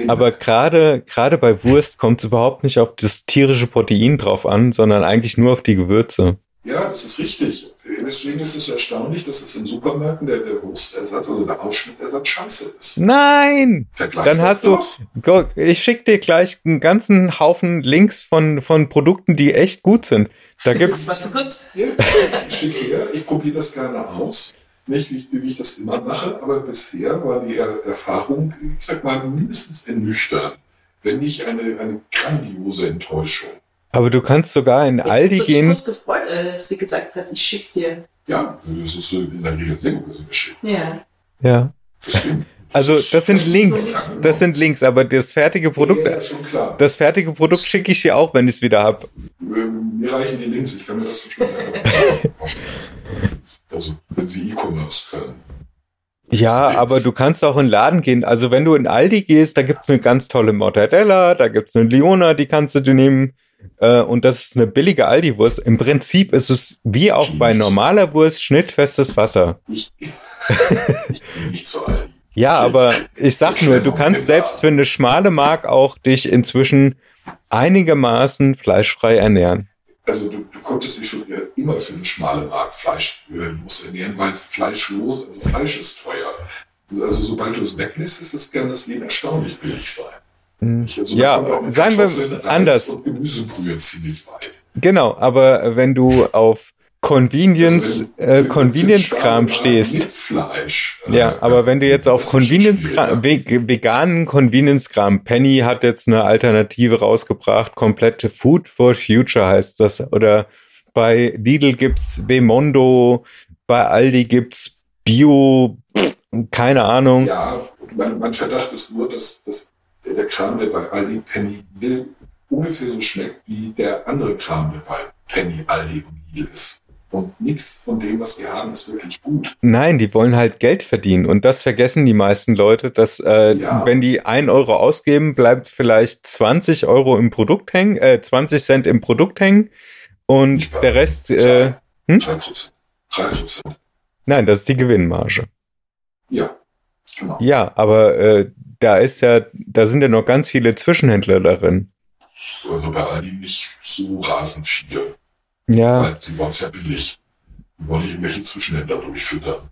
aber gerade, gerade bei Wurst kommt es überhaupt nicht auf das tierische Protein drauf an, sondern eigentlich nur auf die Gewürze. Ja, das ist richtig. Deswegen ist es erstaunlich, dass es in Supermärkten der, der Wurstersatz, also der Aufschnittersatz Scheiße ist. Nein! Vergleichsweise Dann hast du, doch. Go- ich schick dir gleich einen ganzen Haufen Links von, von Produkten, die echt gut sind. Da gibt's, Was du kurz? Ja, schick her. Ich probiere das gerne aus. Nicht, wie, wie ich das immer mache, aber bisher war die er Erfahrung, ich sag mal, mindestens ernüchternd. Wenn nicht eine, eine grandiose Enttäuschung. Aber du kannst sogar in Jetzt Aldi dich gehen. kurz gefreut, dass sie gesagt hat, ich schick dir. Ja, das ist so in der Regel sehr gut geschickt. Ja. Ja. Deswegen, Also das sind ist Links. so- Das sind Links, aber das fertige Produkt, Ja, schon klar. das fertige Produkt schicke ich dir auch, wenn ich es wieder hab. Ähm, Mir reichen die Links, ich kann mir das so schnell Also, wenn Sie E-Commerce können. Ja, aber du kannst auch in den Laden gehen. Also wenn du in Aldi gehst, da gibt's eine ganz tolle Mortadella, da gibt's eine Liona, die kannst du dir nehmen. Äh, und das ist eine billige Aldi-Wurst. Im Prinzip ist es wie auch bei normaler Wurst schnittfestes Wasser. Ich, ich bin nicht so alt. Ja, aber ich sag nur, du kannst selbst für eine schmale Mark auch dich inzwischen einigermaßen fleischfrei ernähren. Also du, du konntest dich schon immer für eine schmale Mark Fleisch muss ernähren, weil fleischlos, also Fleisch ist teuer. Also sobald du es weglässt, ist es kann das Leben erstaunlich billig sein. Hm. Ich- Also Ja, sagen wir anders. Und Gemüsebrühe ziemlich weit. Genau, aber wenn du auf Convenience, Also wenn- äh, Convenience-Kram stehst, Fleisch. äh, Ja, aber wenn du jetzt auf Convenience-Kram, veganen Convenience-Kram, Penny hat jetzt eine Alternative rausgebracht, komplette Food for Future heißt das. Oder bei Lidl gibt's Bemondo, bei Aldi gibt's Bio, keine Ahnung. Ja, mein, mein Verdacht ist nur, dass, dass der Kram, der bei Aldi Penny will, ungefähr so schmeckt wie der andere Kram, der bei Penny, Aldi und Lidl ist. Und nichts von dem, was die haben, ist wirklich gut. Nein, die wollen halt Geld verdienen. Und das vergessen die meisten Leute, dass äh, Ja. wenn die 1 Euro ausgeben, bleibt vielleicht 20 Euro im Produkt hängen, äh, 20 Cent im Produkt hängen. Und der Rest, äh, hm? 3%. 3%. nein, das ist die Gewinnmarge. Ja, genau. Ja, aber äh, da ist ja, da sind ja noch ganz viele Zwischenhändler darin. Also bei Aldi nicht so rasend viele. Ja, Weil sie es ja billig. Die wollen nicht irgendwelche Zwischenhändler durchfüttern.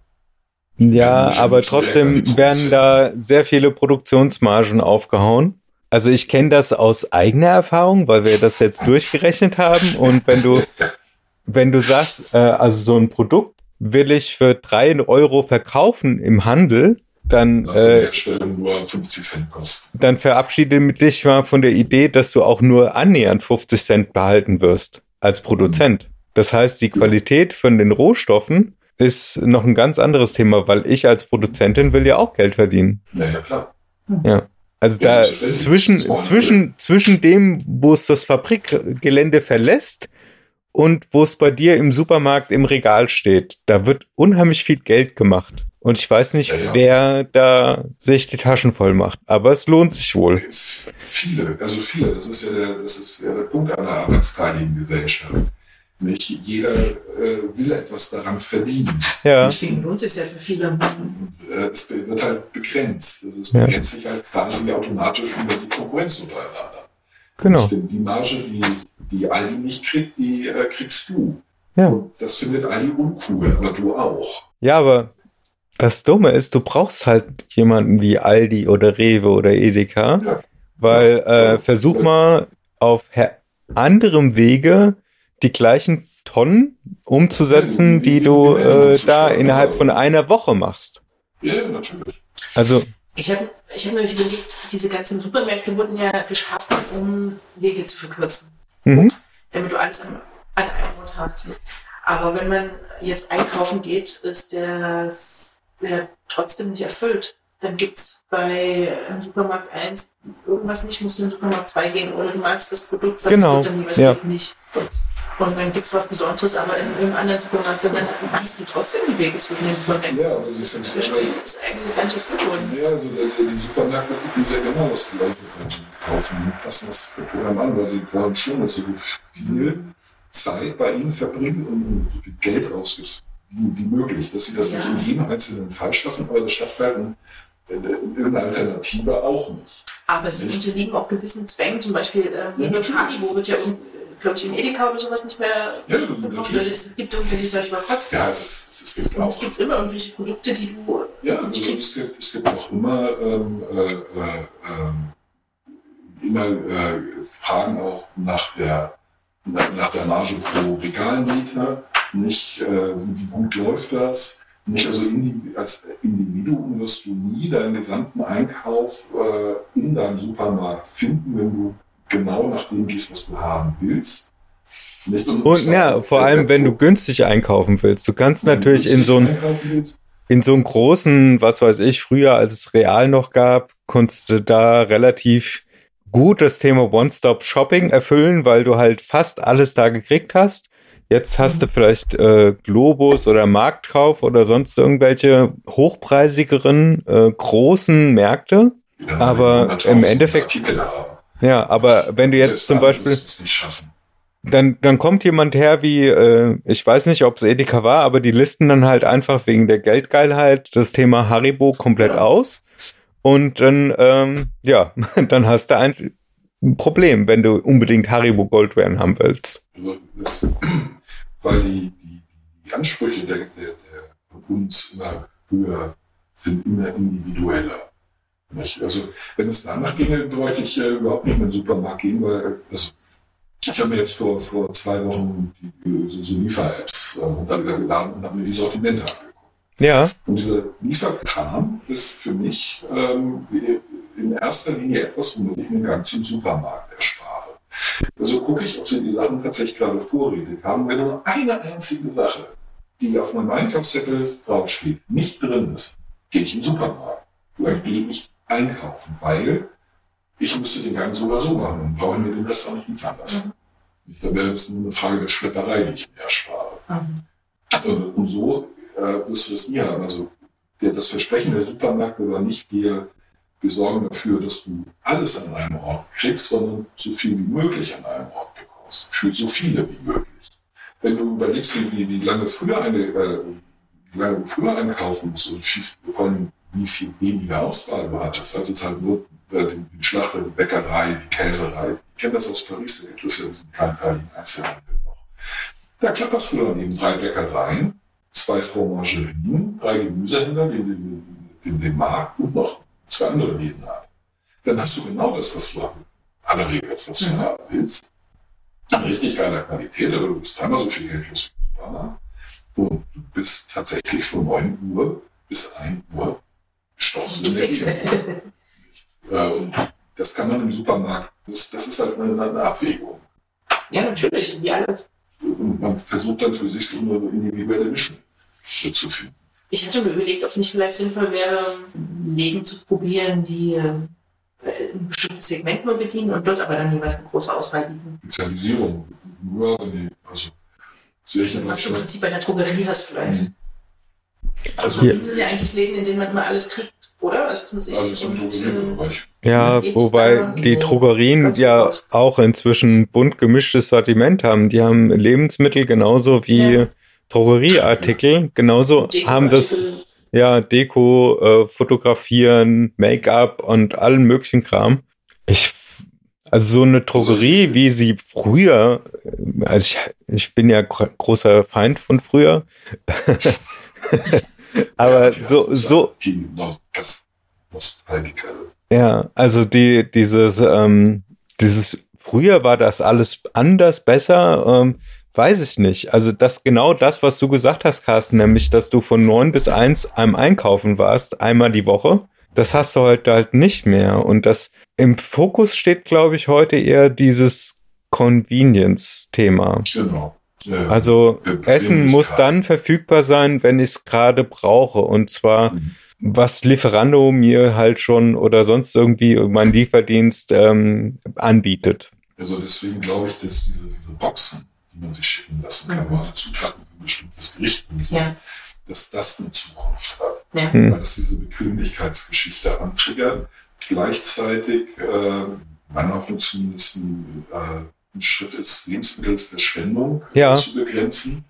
ja, aber trotzdem werden da sehr viele Produktionsmargen aufgehauen. Also ich kenne das aus eigener Erfahrung, weil wir das jetzt durchgerechnet haben. Und wenn du, wenn du sagst, äh, also so ein Produkt will ich für drei Euro verkaufen im Handel, dann äh, Herstellung nur 50 Cent kosten. dann verabschiede dich mal von der Idee, dass du auch nur annähernd 50 Cent behalten wirst als Produzent. Das heißt, die Qualität von den Rohstoffen ist noch ein ganz anderes Thema, weil ich als Produzentin will ja auch Geld verdienen. Naja, klar. Ja. Also Ja, da zwischen, zwischen, zwischen dem, wo es das Fabrikgelände verlässt und wo es bei dir im Supermarkt im Regal steht, da wird unheimlich viel Geld gemacht. Und ich weiß nicht, Ja, ja. wer da sich die Taschen voll macht. Aber es lohnt sich wohl. Viele, also viele, das ist ja der, das ist ja der Punkt einer arbeitsteiligen Gesellschaft. Nicht jeder äh, will etwas daran verdienen. Ja. Deswegen lohnt es sich ja für viele. Äh, es wird halt begrenzt. Also es Ja. begrenzt sich halt quasi automatisch über die Konkurrenz untereinander. Genau. Denn Die Marge, die, die Aldi nicht kriegt, die äh, kriegst du. Ja. Und das findet Aldi uncool, aber du auch. Ja, aber das Dumme ist, du brauchst halt jemanden wie Aldi oder Rewe oder Edeka, Ja. weil äh, versuch mal auf anderem Wege die gleichen Tonnen umzusetzen, die du äh, da innerhalb von einer Woche machst. Ja, natürlich. Also Ich habe ich hab mir überlegt, diese ganzen Supermärkte wurden ja geschaffen, um Wege zu verkürzen. Mhm. Damit du alles an, an einem Ort hast. Aber wenn man jetzt einkaufen geht, ist das ja, trotzdem nicht erfüllt. Dann gibt es bei im Supermarkt 1 irgendwas nicht, musst du in den Supermarkt 2 gehen oder du magst das Produkt, was Genau, es gibt, dann was ja. nicht. Und dann gibt es was Besonderes, aber in einem anderen Supermarkt, dann hast du trotzdem die Wege zwischen den Supermärkten. Ja, aber sie ist Das ist eigentlich gar nicht erfüllt worden. Ja, also die, Supermärkte gucken sehr genau, was die Leute kaufen. Die passen das Programm an, weil sie glauben schon, dass du viel Zeit bei ihnen verbringen und so viel Geld ausgibst, wie, möglich. Dass sie das Ja. nicht in jedem einzelnen Fall schaffen, aber das schafft halt ein, irgendeine Alternative auch nicht. Aber sie unterliegen auch gewissen Zwängen, zum Beispiel äh, Ja. Haribo wird ja, glaube ich, im Edeka oder sowas nicht mehr Ja, verkauft. Natürlich. es gibt irgendwelche solche Boykotts. Ja, es, ist, es gibt Und es auch. gibt immer irgendwelche Produkte, die du Ja, nicht also es gibt, es gibt auch immer, ähm, äh, äh, ähm, immer äh, Fragen auch nach der, nach, nach der Marge pro Regalmeter, nicht äh, wie gut läuft das. Nicht, also als Individuum wirst du nie deinen gesamten Einkauf äh, in deinem Supermarkt finden, wenn du genau nach dem gehst, was du haben willst. Nicht? Und ja, vor allem, wenn du günstig einkaufen willst. Du kannst natürlich in so in so einem großen, was weiß ich, früher, als es Real noch gab, konntest du da relativ gut das Thema One-Stop-Shopping erfüllen, weil du halt fast alles da gekriegt hast. Jetzt hast du vielleicht äh, Globus oder Marktkauf oder sonst irgendwelche hochpreisigeren, äh, großen Märkte. dann Aber 100.000 im Endeffekt-. Ja, aber wenn du jetzt zum Beispiel dann, dann kommt jemand her wie, äh, ich weiß nicht, ob es Edeka war, aber die listen dann halt einfach wegen der Geldgeilheit das Thema Haribo komplett Ja. aus. Und dann, ähm, ja, dann hast du ein Problem, wenn du unbedingt Haribo Goldbeeren haben willst. Also das, weil die, die, die Ansprüche der, der, der von uns immer höher sind, immer individueller. Nicht? Also wenn es danach ginge, bräuchte ich äh, überhaupt nicht mehr in den Supermarkt gehen, weil also, ich habe mir jetzt vor, vor zwei Wochen die, so, so Liefer-Apps äh, runtergeladen und habe mir die Sortimente angeguckt. Ja, Und dieser Lieferkram ist für mich ähm, in erster Linie etwas, womit ich den Gang zum Supermarkt erspare. Also gucke ich, ob sie die Sachen tatsächlich gerade vorrätig haben. Wenn nur eine einzige Sache, die auf meinem Einkaufszettel draufsteht, nicht drin ist, gehe ich den Supermarkt. Oder gehe ich einkaufen, weil ich müsste den Gang so oder so machen und brauche mir den Rest auch nicht liefern lassen. Da wäre es nur eine Frage der Schlepperei, die ich mir erspare. Äh, Und so äh, wirst du das nie haben. Also das Versprechen der Supermärkte war nicht, wir, wir sorgen dafür, dass du alles an einem Ort kriegst, sondern so viel wie möglich an einem Ort bekommst. Für so viele wie möglich. Wenn du überlegst, wie, wie, lange früher eine, äh, wie lange früher einkaufen musst und allem wie viel weniger Auswahl du hattest, als es halt nur äh, den, den Schlachter, die Bäckerei, die Käserei. Ich kenne das aus Paris, da gibt es ja diesen kleinteiligen Einzelhandel noch. Da klapperst du dann eben drei Bäckereien, zwei Fromagerien, drei Gemüsehändler, den, den, den, den Markt und noch zwei andere Läden ab. Dann hast du genau das, was du haben. Aller Regel jetzt, was du haben willst. An richtig geiler Qualität, aber du bist dreimal so viel Geld im Supermarkt. Und du bist tatsächlich von 9 Uhr bis 1 Uhr Gegend. Äh, und das kann man im Supermarkt, das, das ist halt eine, eine Abwägung. Ja, natürlich, wie alles. Und man versucht dann für sich so eine individuelle Mischung zu finden. Ich hatte mir überlegt, ob es nicht vielleicht sinnvoll wäre, Läden zu probieren, die äh, ein bestimmtes Segment nur bedienen und dort aber dann jeweils eine große Auswahl bieten. Spezialisierung. Ja, wenn die, also sehe ich in Was du im. Prinzip bei einer Drogerie hast vielleicht. Mhm. Also Also, sind ja eigentlich Läden, in denen man immer alles kriegt, oder? Also also im Drogeriebereich. ja, Geht's wobei die Drogerien ja auch inzwischen bunt gemischtes Sortiment haben. Die haben Lebensmittel genauso wie Ja. Drogerieartikel, genauso haben das. Ja, Deko, äh, Fotografieren, Make-up und allen möglichen Kram. Ich, also so eine Drogerie, wie sie früher, also ich, ich bin ja gro- großer Feind von früher. Aber Die so, so, Die Nostalgiker. ja, also die, dieses, ähm, dieses, früher war das alles anders, besser, ähm, weiß ich nicht. Also das, genau das, was du gesagt hast, Carsten, nämlich, dass du von neun bis eins am Einkaufen warst, einmal die Woche. Das hast du heute halt nicht mehr. Und das im Fokus steht, glaube ich, heute eher dieses Convenience-Thema. Genau. Ja, Also. Essen muss dann verfügbar sein, wenn ich es gerade brauche. Und zwar, Mhm. was Lieferando mir halt schon oder sonst irgendwie mein Lieferdienst ähm, anbietet. Also deswegen glaube ich, dass diese, diese Boxen, die man sich schicken lassen kann, Mhm. wo alle Zutaten für ein bestimmtes Gericht drin sind, Ja. dass das eine Zukunft hat. Ja. Hm. Weil das diese Bequemlichkeitsgeschichte antriggert. Gleichzeitig, äh, meiner Hoffnung zumindest, ein, äh, ein Schritt ist, Lebensmittelverschwendung Ja. zu begrenzen,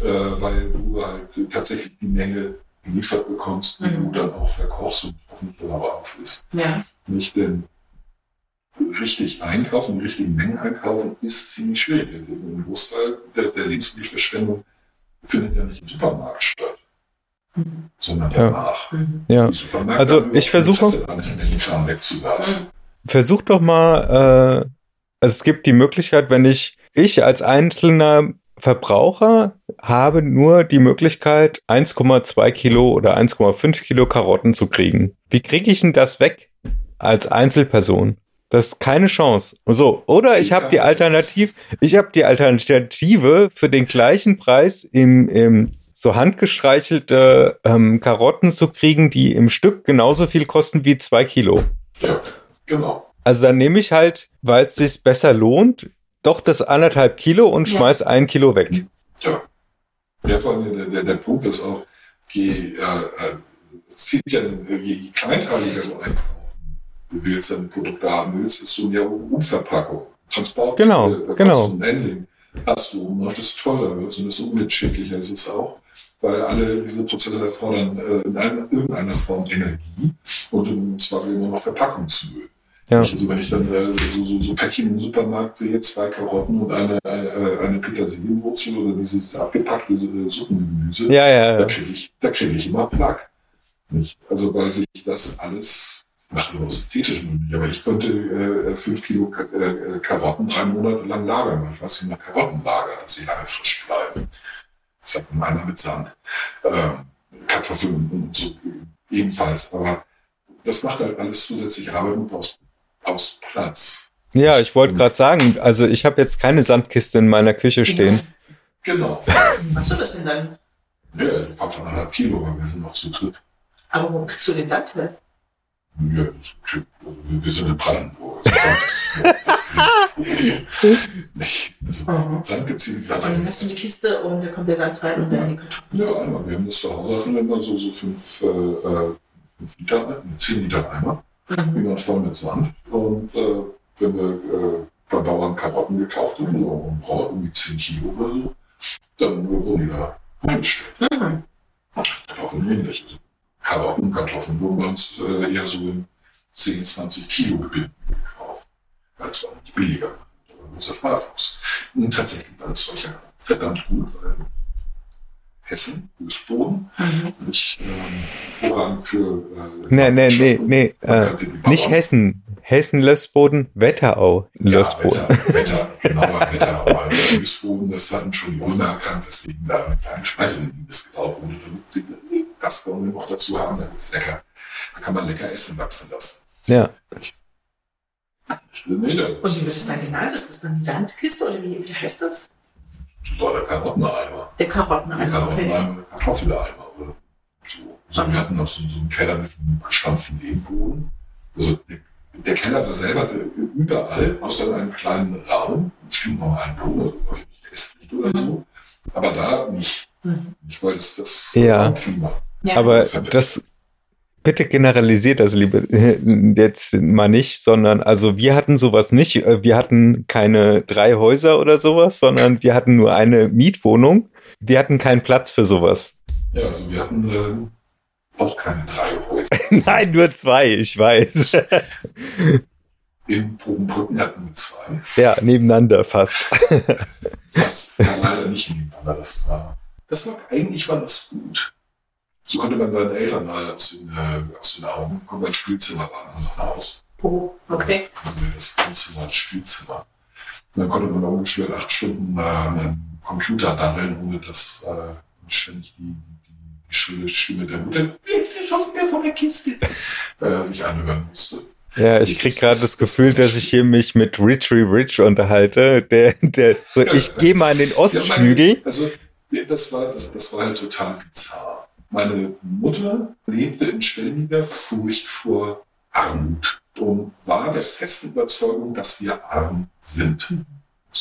äh, weil du halt tatsächlich die Menge geliefert bekommst, die Mhm. du dann auch verkochst und hoffentlich dann aber auch isst. Ja. Nicht denn richtig einkaufen, die richtigen Mengen einkaufen, ist ziemlich schwierig. Ein Großteil der, der Lebensmittelverschwendung findet ja nicht im Supermarkt statt, sondern Ja. danach. Ja. Also, ich versuche-. Versuch doch mal, äh, also es gibt die Möglichkeit, wenn ich, ich als einzelner Verbraucher habe nur die Möglichkeit, 1,2 Kilo oder 1,5 Kilo Karotten zu kriegen. Wie kriege ich denn das weg als Einzelperson? Das ist keine Chance. So, oder ich habe die Alternative, ich habe die Alternative für den gleichen Preis im, im so handgestreichelte ähm, Karotten zu kriegen, die im Stück genauso viel kosten wie zwei Kilo. Ja, genau. Also dann nehme ich halt, weil es sich besser lohnt, doch das anderthalb Kilo und Ja. schmeiß ein Kilo weg. Ja. Ja, vor allem der, der, der Punkt ist auch, je, äh, äh, ja, je kleinteiliger du willst, deine Produkte haben willst, desto mehr Umverpackung, Transport, Genau, äh, genau. Und Handling hast du, und auch das teurer wird und desto umweltschädlicher ist es auch, weil alle diese Prozesse erfordern äh, in einer, irgendeiner Form Energie und im Zweifel immer noch Verpackungsmüll. Ja. Also wenn ich dann äh, so, so, so Päckchen im Supermarkt sehe, zwei Karotten und eine, eine, eine Petersilienwurzel oder dieses abgepackte äh, Suppengemüse, Ja, ja, da ja. kriege ich, da ich immer. Nicht? Also weil sich das alles, macht das aus ästhetischen Gründen nicht, aber ich könnte äh, fünf Kilo Ka äh, Karotten drei Monate lang lagern, weil ich weiß, wie man Karotten lagert, dass sie lange frisch bleiben. Das sagt meiner mit Sand. Ähm, Kartoffeln und so ebenfalls, aber das macht halt alles zusätzlich Arbeit und brauchst, brauchst Platz. Ja, ich wollte gerade sagen, also ich habe jetzt keine Sandkiste in meiner Küche stehen. Genau. Machst du das denn dann? Ja, die kommt von anderthalb Kilo, weil wir sind noch zu dritt. Aber wo kriegst du den Sand her? Ja, das, also wir sind in Brandenburg. Sand. Nicht. Also, Mhm. Sand gibt es hier nicht Und dann Sand. hast du die Kiste und da kommt der Sand rein und dann die Kartoffeln. Ja, einmal. Wir haben das zu Hause hatten wir immer so, so fünf, äh, äh, fünf Liter, ne, zehn Liter Eimer. Mhm. Die waren voll mit Sand. Und äh, wenn wir äh, beim Bauern Karotten gekauft haben, so und brauchen irgendwie 10 Kilo oder so, dann wurden die da reingestellt. Mhm. Kartoffeln ähnlich. Also Karotten, Kartoffeln wurden bei uns äh, eher so in 10, 20 Kilo Gebinden gekauft. Weil es war nicht billiger. Das war unser Sparfuchs. Und tatsächlich war das solcher verdammt gut, weil Hessen, Fußboden, Mhm. nicht ähm, Vorrang für. Äh, Nee, nee, nee, nee, äh, nicht Hessen. Hessen Lössboden, Wetterau Ja, Lössboden. Wetter, Wetter, genauer Wetter, aber Fußboden, das hatten schon die Römer erkannt, weswegen da eine kleine Speiselinie gebaut wurde, damit sie das wollen wir noch dazu haben, damit es lecker, da kann man lecker Essen wachsen lassen. Ja. Und wie wird das dann genannt? Ist das dann die Sandkiste oder wie, wie heißt das? totaler Karotteneimer. Der Ein Karotteneimer. Okay. Karotteneimer, ein Kartoffeleimer oder so. Also wir hatten noch so, so einen Keller mit einem gestampften Lehmboden. Also der, der Keller war selber der- überall, außer in einem kleinen Raum, bestimmt noch einen Boden, also weiß ich nicht, oder so. Aber da nicht. Mhm. Nicht, weil das das Ja. Klima. Ja. Aber das, bitte generalisiert das liebe jetzt mal nicht, sondern also wir hatten sowas nicht. Äh, Wir hatten keine drei Häuser oder sowas, sondern wir hatten nur eine Mietwohnung. Wir hatten keinen Platz für sowas. Ja, also wir hatten ähm, auch keine drei Häuser. Nein, nur zwei, ich weiß. In Bogenbrücken hatten wir zwei. ja, nebeneinander fast. Das war leider nicht nebeneinander. Das war, das war, eigentlich war das gut. So konnte man seinen Eltern mal aus den, äh, aus den Augen kommen. Mein Spielzimmer war noch ein Haus. Oh, okay. Dann haben wir das Wohnzimmer, das Spielzimmer. Und dann konnte man ungefähr acht Stunden äh, an einem Computer daddeln, ohne dass äh, ständig die, die, die schrille Stimme der Mutter, jetzt ist schon wieder von der Kiste, äh, sich anhören musste. Ja, ich krieg gerade das Gefühl, dass ich hier mich mit Richie Rich unterhalte. Der, der, so, ich gehe mal in den Ostflügel. Ja, also, das war, das, das war halt total bizarr. Meine Mutter lebte in ständiger Furcht vor Armut und war der festen Überzeugung, dass wir arm sind.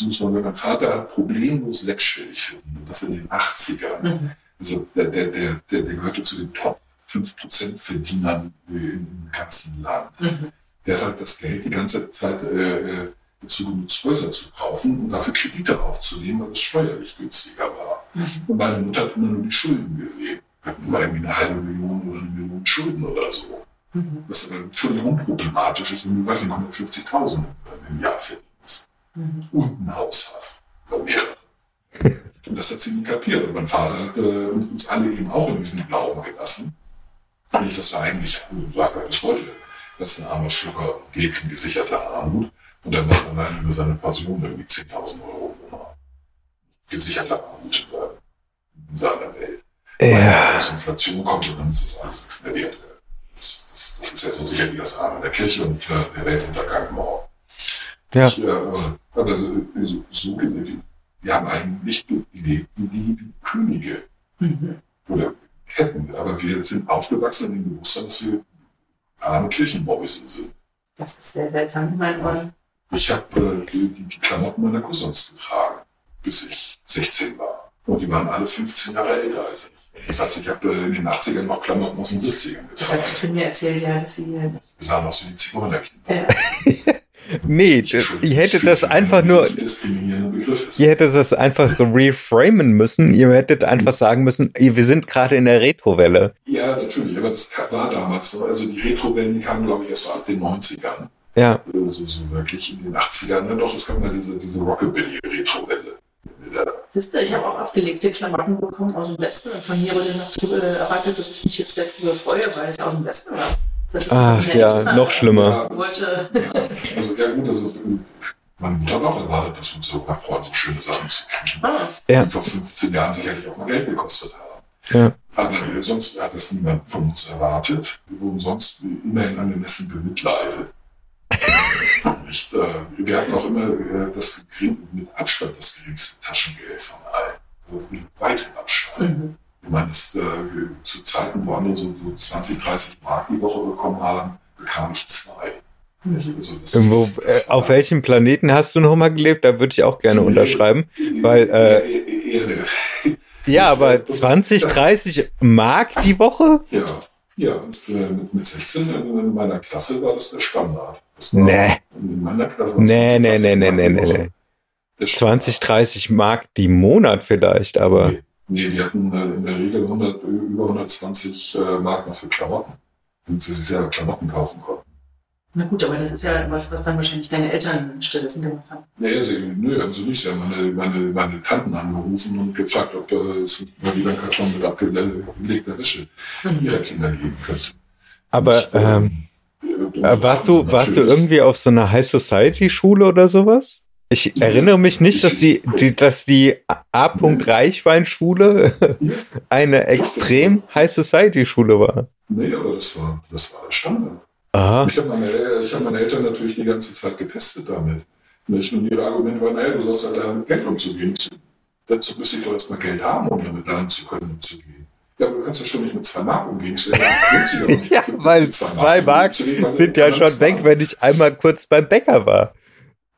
Muss man, mein Vater hat problemlos sechsstellig verdient, das in den 80ern. Mhm. Also der, der, der, der, der gehörte zu den Top 5% Verdienern im ganzen Land. Mhm. Der hat halt das Geld die ganze Zeit äh, dazu genutzt, Häuser zu kaufen und dafür Kredite aufzunehmen, weil es steuerlich günstiger war. Mhm. Und meine Mutter hat immer nur die Schulden gesehen. Nur irgendwie eine halbe Million oder eine Million Schulden oder so. Mhm. Was aber völlig unproblematisch ist, wenn du, weiß nicht, 150.000 im Jahr verdienst Mhm. und ein Haus hast. Mehrere. Und das hat sie nie kapiert. Und mein Vater hat äh, uns alle eben auch in diesen Glauben gelassen. Nicht, dass er eigentlich, sagt er bis heute, dass ein armer Schlucker lebt in gesicherter Armut und er macht allein über seine Pension irgendwie 10.000 Euro im Monat. Gesicherte Armut in seiner Welt. Weil Ja. als Inflation kommt und dann ist das alles nichts mehr wert. Das, das, das ist ja so sicher wie das Arme der Kirche und äh, der Weltuntergang morgen. Ja. Ich, äh, aber so, so gesehen, wir haben eigentlich gelebt wie die, Könige Mhm. oder hätten, aber wir sind aufgewachsen in dem Bewusstsein, dass wir arme Kirchenmäuse sind. Das ist sehr seltsam in meinen Ohren. Ich habe äh, die, die, die Klamotten meiner Cousins getragen, bis ich 16 war. Und die waren alle 15 Jahre älter als ich. Das heißt, ich habe äh, in den 80ern noch Klamotten aus den 70ern Das hat getragen. Katrin mir erzählt, ja, dass sie. äh, Wir sahen aus wie die Zigeunerkinder. Äh, Nee, ihr hättet das einfach nur, Das ist diskriminierender Begriff ist. ihr hättet das einfach reframen müssen. Ihr hättet einfach sagen müssen, wir sind gerade in der Retrowelle. Ja, natürlich, aber das war damals so. Also die Retrowellen, die kamen, glaube ich, erst so ab den 90ern. Ja, So, so, so wirklich in den 80ern. Ja, doch, es kam mal diese, diese Rockabilly-Retrowelle. Ja, Siehst du, ich habe auch abgelegte Klamotten bekommen aus dem Westen und von mir wurde noch erwartet, dass ich mich jetzt darüber freue, weil es auch im Westen war. Das ist ach ja, extra- noch schlimmer. Ja, Wollte, ja, also ja gut, das ist, meine Mutter hat auch erwartet, dass wir uns so freuen, so schöne Sachen zu kriegen. ah, Ja. Die vor 15 Jahren sicherlich auch mal Geld gekostet haben. Ja. Aber sonst hat das niemand von uns erwartet. Wir wurden sonst immerhin angemessen bemitleidet. Ich, äh, wir hatten auch immer äh, das gering, mit Abstand das geringste Taschengeld von allen. Also mit weitem Abstand. mhm. Ich meine, das, äh, zu Zeiten, wo andere so, so 20, 30 Mark die Woche bekommen haben, bekam ich zwei. Mhm. Also das, Wo, das äh, auf welchem Planeten hast du nochmal gelebt? Da würde ich auch gerne unterschreiben. weil, äh, E- E- Erde. Ja, aber 20, 30 Mark die Woche? Ja, ja äh, mit, mit 16 in, in meiner Klasse war das der Standard. Nee. Nee, 20, nee, 30 nee, nee, nee, nee, nee. der Standard. 20, 30 Mark die Monat vielleicht, aber Nee, nee, die hatten äh, in der Regel 100, über 120 äh, Mark noch für Klamotten, damit sie sich selber Klamotten kaufen konnten. Na gut, aber das ist ja was, was dann wahrscheinlich deine Eltern stattdessen gemacht haben. Nee, sie, nö, haben sie nicht. Sie haben meine, meine, meine Tanten angerufen und gefragt, ob äh, es mal wieder einen Karton mit abgelegter Wäsche Mhm. ihrer Kinder geben könnte. aber Und, ähm, äh, äh, warst haben sie du warst du irgendwie auf so einer High Society Schule oder sowas? Ich erinnere mich nicht, dass die, die dass die A. Reichwein Schule eine extrem High Society Schule war. Nee, aber das war, das war Standard. Aha. Ich habe meine, ich hab meine Eltern natürlich die ganze Zeit getestet damit. Nicht? Und ihre Argumente waren, naja, du sollst halt damit Geld umzugehen. Dazu müsste ich doch erstmal Geld haben, um damit lernen zu können, umzugehen. Ja, aber du kannst ja schon nicht mit zwei Mark umgehen. Ja, Ja, weil zwei zwei Mark sind du ja schon weg, wenn ich einmal kurz beim Bäcker war.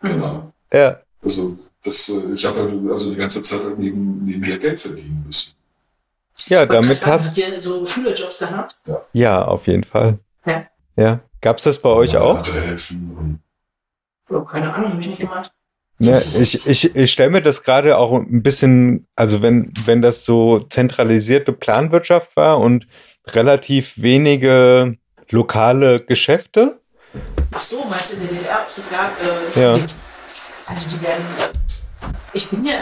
Genau. Ja. Also, das, äh, ich habe halt also die ganze Zeit halt neben, nebenher Geld verdienen müssen. Ja, Und damit Katrin, hast Habt ihr so Schülerjobs gehabt? Ja, auf jeden Fall. Ja. Ja. Gab's das bei euch auch? Helfen und Oh, keine Ahnung, hab ich nicht gemacht. Ne, ich ich, ich stelle mir das gerade auch ein bisschen, also wenn, wenn das so zentralisierte Planwirtschaft war und relativ wenige lokale Geschäfte. Ach so, meinst du in der DDR? Es gab, äh, Ja. Also die werden, äh, ich bin ja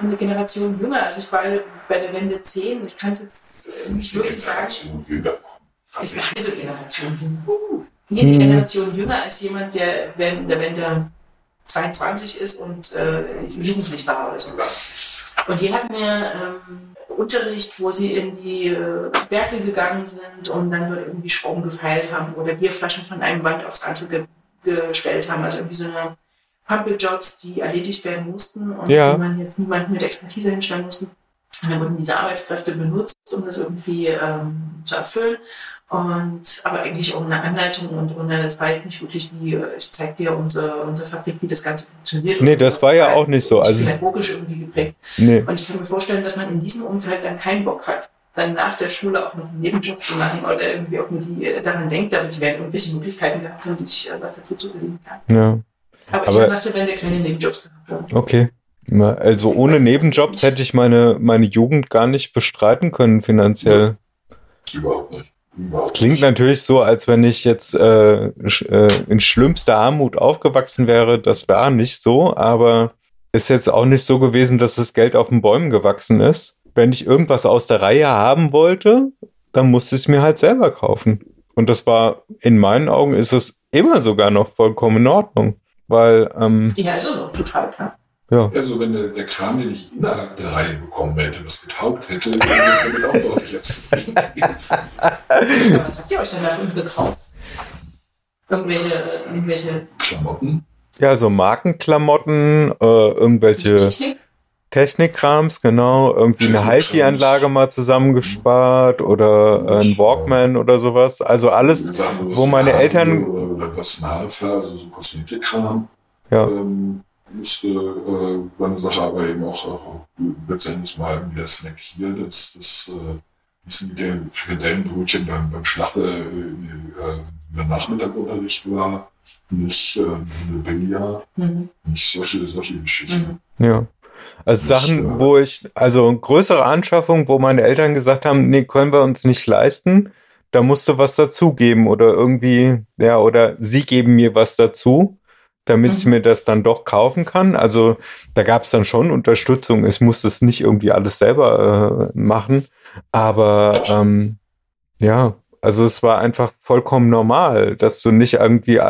eine Generation jünger, also ich war bei der Wende 10, ich kann es das jetzt nicht wirklich sagen, jünger. ist eine Fast halbe Generation jünger. Nee, die Hm. Generation jünger als jemand, der während der Wende 22 ist und äh, jugendlich war oder so. Und die hatten ja ähm, Unterricht, wo sie in die äh, Werke gegangen sind und dann dort irgendwie Schrauben gefeilt haben oder Bierflaschen von einem Band aufs andere ge gestellt haben. Also irgendwie so eine Pumpeljobs, die erledigt werden mussten und Ja. wo man jetzt niemanden mit Expertise hinstellen musste. Und dann wurden diese Arbeitskräfte benutzt, um das irgendwie ähm, zu erfüllen. Und aber eigentlich ohne Anleitung und ohne, es war jetzt nicht wirklich wie, äh, ich zeig dir unsere, unsere Fabrik, wie das Ganze funktioniert. Nee, das war ja auch nicht so. Also pädagogisch irgendwie geprägt. nee. Und ich kann mir vorstellen, dass man in diesem Umfeld dann keinen Bock hat, dann nach der Schule auch noch einen Nebenjob zu machen oder irgendwie auch die äh, daran denkt, aber die werden irgendwelche Möglichkeiten gehabt haben, sich äh, was dazu zu verdienen kann. Ja, Aber, ich Aber- dachte, wenn der keine Nebenjobs gehabt hat. okay. Also Ich ohne Nebenjobs hätte ich meine, meine Jugend gar nicht bestreiten können finanziell. Überhaupt nicht. Überhaupt Klingt natürlich so, als wenn ich jetzt äh, äh, in schlimmster Armut aufgewachsen wäre. Das war nicht so, aber ist jetzt auch nicht so gewesen, dass das Geld auf den Bäumen gewachsen ist. Wenn ich irgendwas aus der Reihe haben wollte, dann musste ich es mir halt selber kaufen. Und das war, in meinen Augen ist es immer sogar noch vollkommen in Ordnung. Weil, ähm, Ja, also total klar. Ja, Also wenn der, der Kram, den ich innerhalb der Reihe bekommen hätte, was getaugt hätte, dann wäre ich damit auch deutlich zufrieden gewesen. Was habt ihr euch denn davon gekauft? Irgendwelche, irgendwelche Klamotten. ja, so Markenklamotten, äh, irgendwelche Technik? Technikkrams, genau, irgendwie eine. HiFi-Anlage mal zusammengespart oder äh, ein Walkman oder sowas. Also alles, wo meine Haare Eltern- Oder, oder was Haarfall, also so Kosmetikkram. ja, Ähm, musste äh, war eine Sache, aber eben auch, auch letztendlich mal irgendwie der Snack hier, das, das äh, bisschen mit den Frikadellenbrötchen beim, beim Schlachter äh, äh, der Nachmittagunterricht war. Nicht äh, eine Billard, Mhm. nicht solche, solche Geschichten. Mhm. ja. Also Sachen, äh, wo ich, also größere Anschaffung, wo meine Eltern gesagt haben, nee, können wir uns nicht leisten, da musst du was dazugeben oder irgendwie, ja, oder sie geben mir was dazu, damit ich Mhm. mir das dann doch kaufen kann. Also da gab es dann schon Unterstützung. Ich musste es nicht irgendwie alles selber äh, machen, aber ähm, ja, also es war einfach vollkommen normal, dass du nicht irgendwie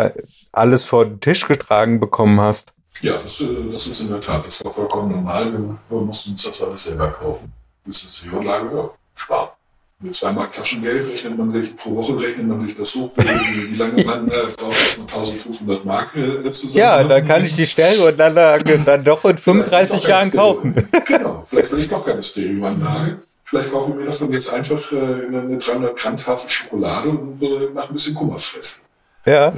alles vor den Tisch getragen bekommen hast. Ja, das, äh, das ist in der Tat, das war vollkommen normal. Wir, wir mussten uns das alles selber kaufen. Das ist die Grundlage, ja, sparen. Mit zwei Mark Taschengeld rechnet man sich, pro Woche rechnet man sich das hoch, wie lange man äh, braucht, dass man 1500 Mark äh, zusammen Ja, dann kann ich die Stereoanlage dann doch in 35 Jahren kaufen. Genau, vielleicht will ich doch keine Stereoanlage. Vielleicht kaufe ich mir davon jetzt einfach äh, eine 300 Gramm Tafel Schokolade und äh, mache ein bisschen Kummer fressen. Ja,